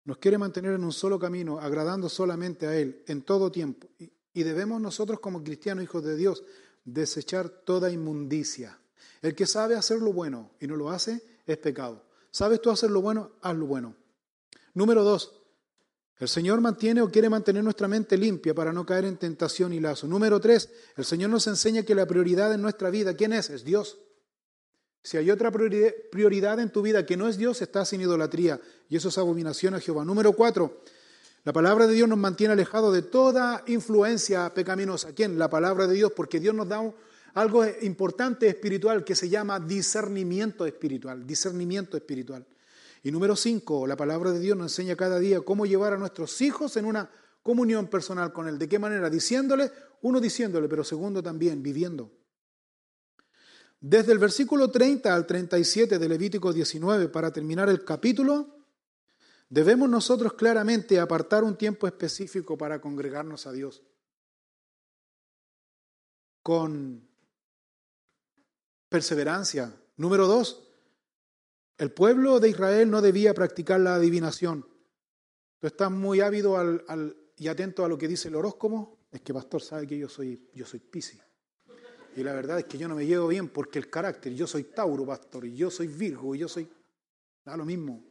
nos quiere mantener en un solo camino, agradando solamente a Él en todo tiempo. Y debemos nosotros como cristianos, hijos de Dios, desechar toda inmundicia. El que sabe hacer lo bueno y no lo hace es pecado. ¿Sabes tú hacer lo bueno? Haz lo bueno. Número dos, el Señor mantiene o quiere mantener nuestra mente limpia para no caer en tentación y lazo. Número tres, el Señor nos enseña que la prioridad en nuestra vida, ¿quién es? Es Dios. Si hay otra prioridad en tu vida que no es Dios, estás sin idolatría y eso es abominación a Jehová. Número cuatro, la palabra de Dios nos mantiene alejados de toda influencia pecaminosa. ¿Quién? La palabra de Dios, porque Dios nos da algo importante espiritual que se llama discernimiento espiritual, discernimiento espiritual. Y número cinco, la palabra de Dios nos enseña cada día cómo llevar a nuestros hijos en una comunión personal con Él. ¿De qué manera? Diciéndole, uno diciéndole, pero segundo también, viviendo. Desde el versículo 30 al 37 de Levítico 19, para terminar el capítulo, debemos nosotros claramente apartar un tiempo específico para congregarnos a Dios. Con perseverancia. Número dos, el pueblo de Israel no debía practicar la adivinación. Tú estás muy ávido al, y atento a lo que dice el horóscopo. Es que pastor sabe que yo soy, yo soy Piscis. Y la verdad es que yo no me llevo bien porque el carácter, yo soy Tauro, pastor, y yo soy Virgo, y yo soy... Da lo mismo.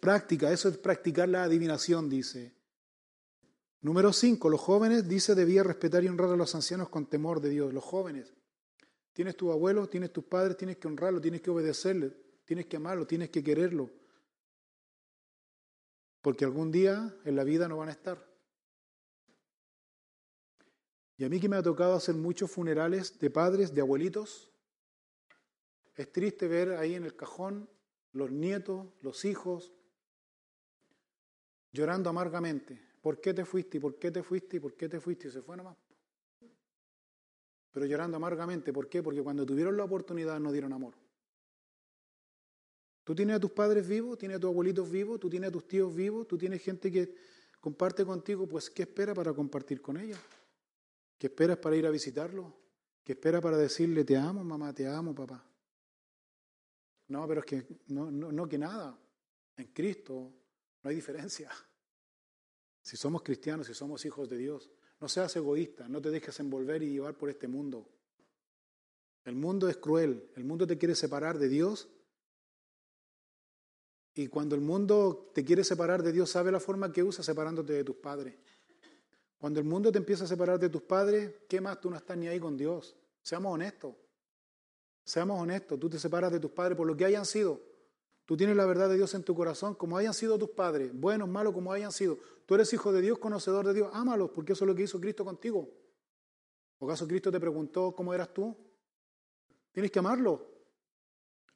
Práctica, eso es practicar la adivinación, dice. Número cinco, los jóvenes, dice, debía respetar y honrar a los ancianos con temor de Dios. Los jóvenes. Tienes tu abuelo, tienes tus padres, tienes que honrarlo, tienes que obedecerle. Tienes que amarlo, tienes que quererlo. Porque algún día en la vida no van a estar. Y a mí que me ha tocado hacer muchos funerales de padres, de abuelitos, es triste ver ahí en el cajón los nietos, los hijos, llorando amargamente. ¿Por qué te fuiste? ¿Y por qué te fuiste? ¿Y por qué te fuiste? Y se fue nomás. Pero llorando amargamente. ¿Por qué? Porque cuando tuvieron la oportunidad no dieron amor. Tú tienes a tus padres vivos, tienes a tus abuelitos vivos, tú tienes a tus tíos vivos, tú tienes gente que comparte contigo, pues ¿qué espera para compartir con ella? ¿Qué esperas para ir a visitarlo? ¿Qué espera para decirle te amo, mamá, te amo, papá? No, pero es que no, no, no que nada. En Cristo no hay diferencia. Si somos cristianos, si somos hijos de Dios, no seas egoísta, no te dejes envolver y llevar por este mundo. El mundo es cruel, el mundo te quiere separar de Dios y cuando el mundo te quiere separar de Dios, ¿sabe la forma que usa separándote de tus padres? Cuando el mundo te empieza a separar de tus padres, ¿qué más tú no estás ni ahí con Dios? Seamos honestos. Seamos honestos. Tú te separas de tus padres por lo que hayan sido. Tú tienes la verdad de Dios en tu corazón, como hayan sido tus padres, buenos, malos, como hayan sido. Tú eres hijo de Dios, conocedor de Dios. Ámalos, porque eso es lo que hizo Cristo contigo. ¿O acaso Cristo te preguntó cómo eras tú? Tienes que amarlo.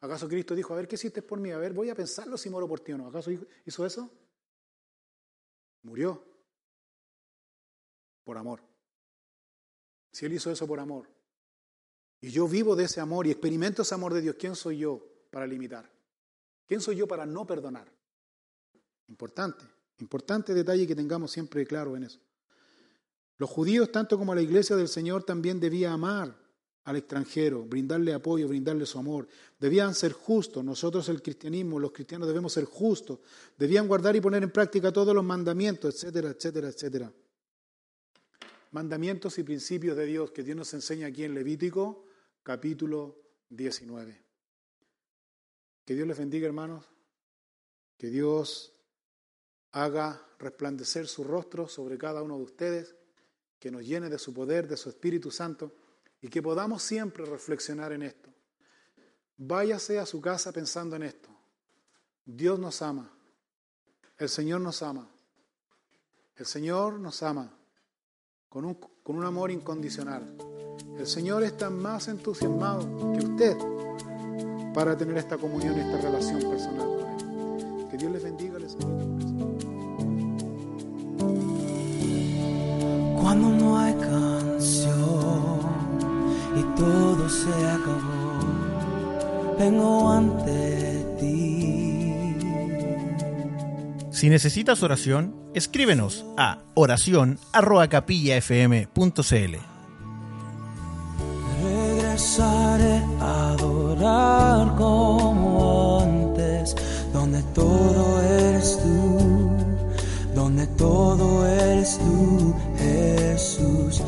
¿Acaso Cristo dijo, a ver, ¿qué hiciste por mí? A ver, voy a pensarlo si muero por ti o no. ¿Acaso hizo eso? Murió por amor. Si Él hizo eso por amor, y yo vivo de ese amor y experimento ese amor de Dios, ¿quién soy yo para limitar? ¿Quién soy yo para no perdonar? Importante, importante detalle que tengamos siempre claro en eso. Los judíos, tanto como la iglesia del Señor, también debía amar al extranjero, brindarle apoyo, brindarle su amor. Debían ser justos. Nosotros el cristianismo, los cristianos debemos ser justos. Debían guardar y poner en práctica todos los mandamientos, etcétera, etcétera, etcétera. Mandamientos y principios de Dios que Dios nos enseña aquí en Levítico capítulo 19. Que Dios les bendiga, hermanos. Que Dios haga resplandecer su rostro sobre cada uno de ustedes. Que nos llene de su poder, de su Espíritu Santo y que podamos siempre reflexionar en esto. Váyase a su casa pensando en esto. Dios nos ama. El Señor nos ama. El Señor nos ama con un, con un amor incondicional. El Señor está más entusiasmado que usted para tener esta comunión, esta relación personal con Él. Que Dios les bendiga, les bendiga. Cuando no hay todo se acabó, vengo ante ti. Si necesitas oración, escríbenos a oración@capillafm.cl. Regresaré a adorar como antes, donde todo eres tú, donde todo eres tú, Jesús.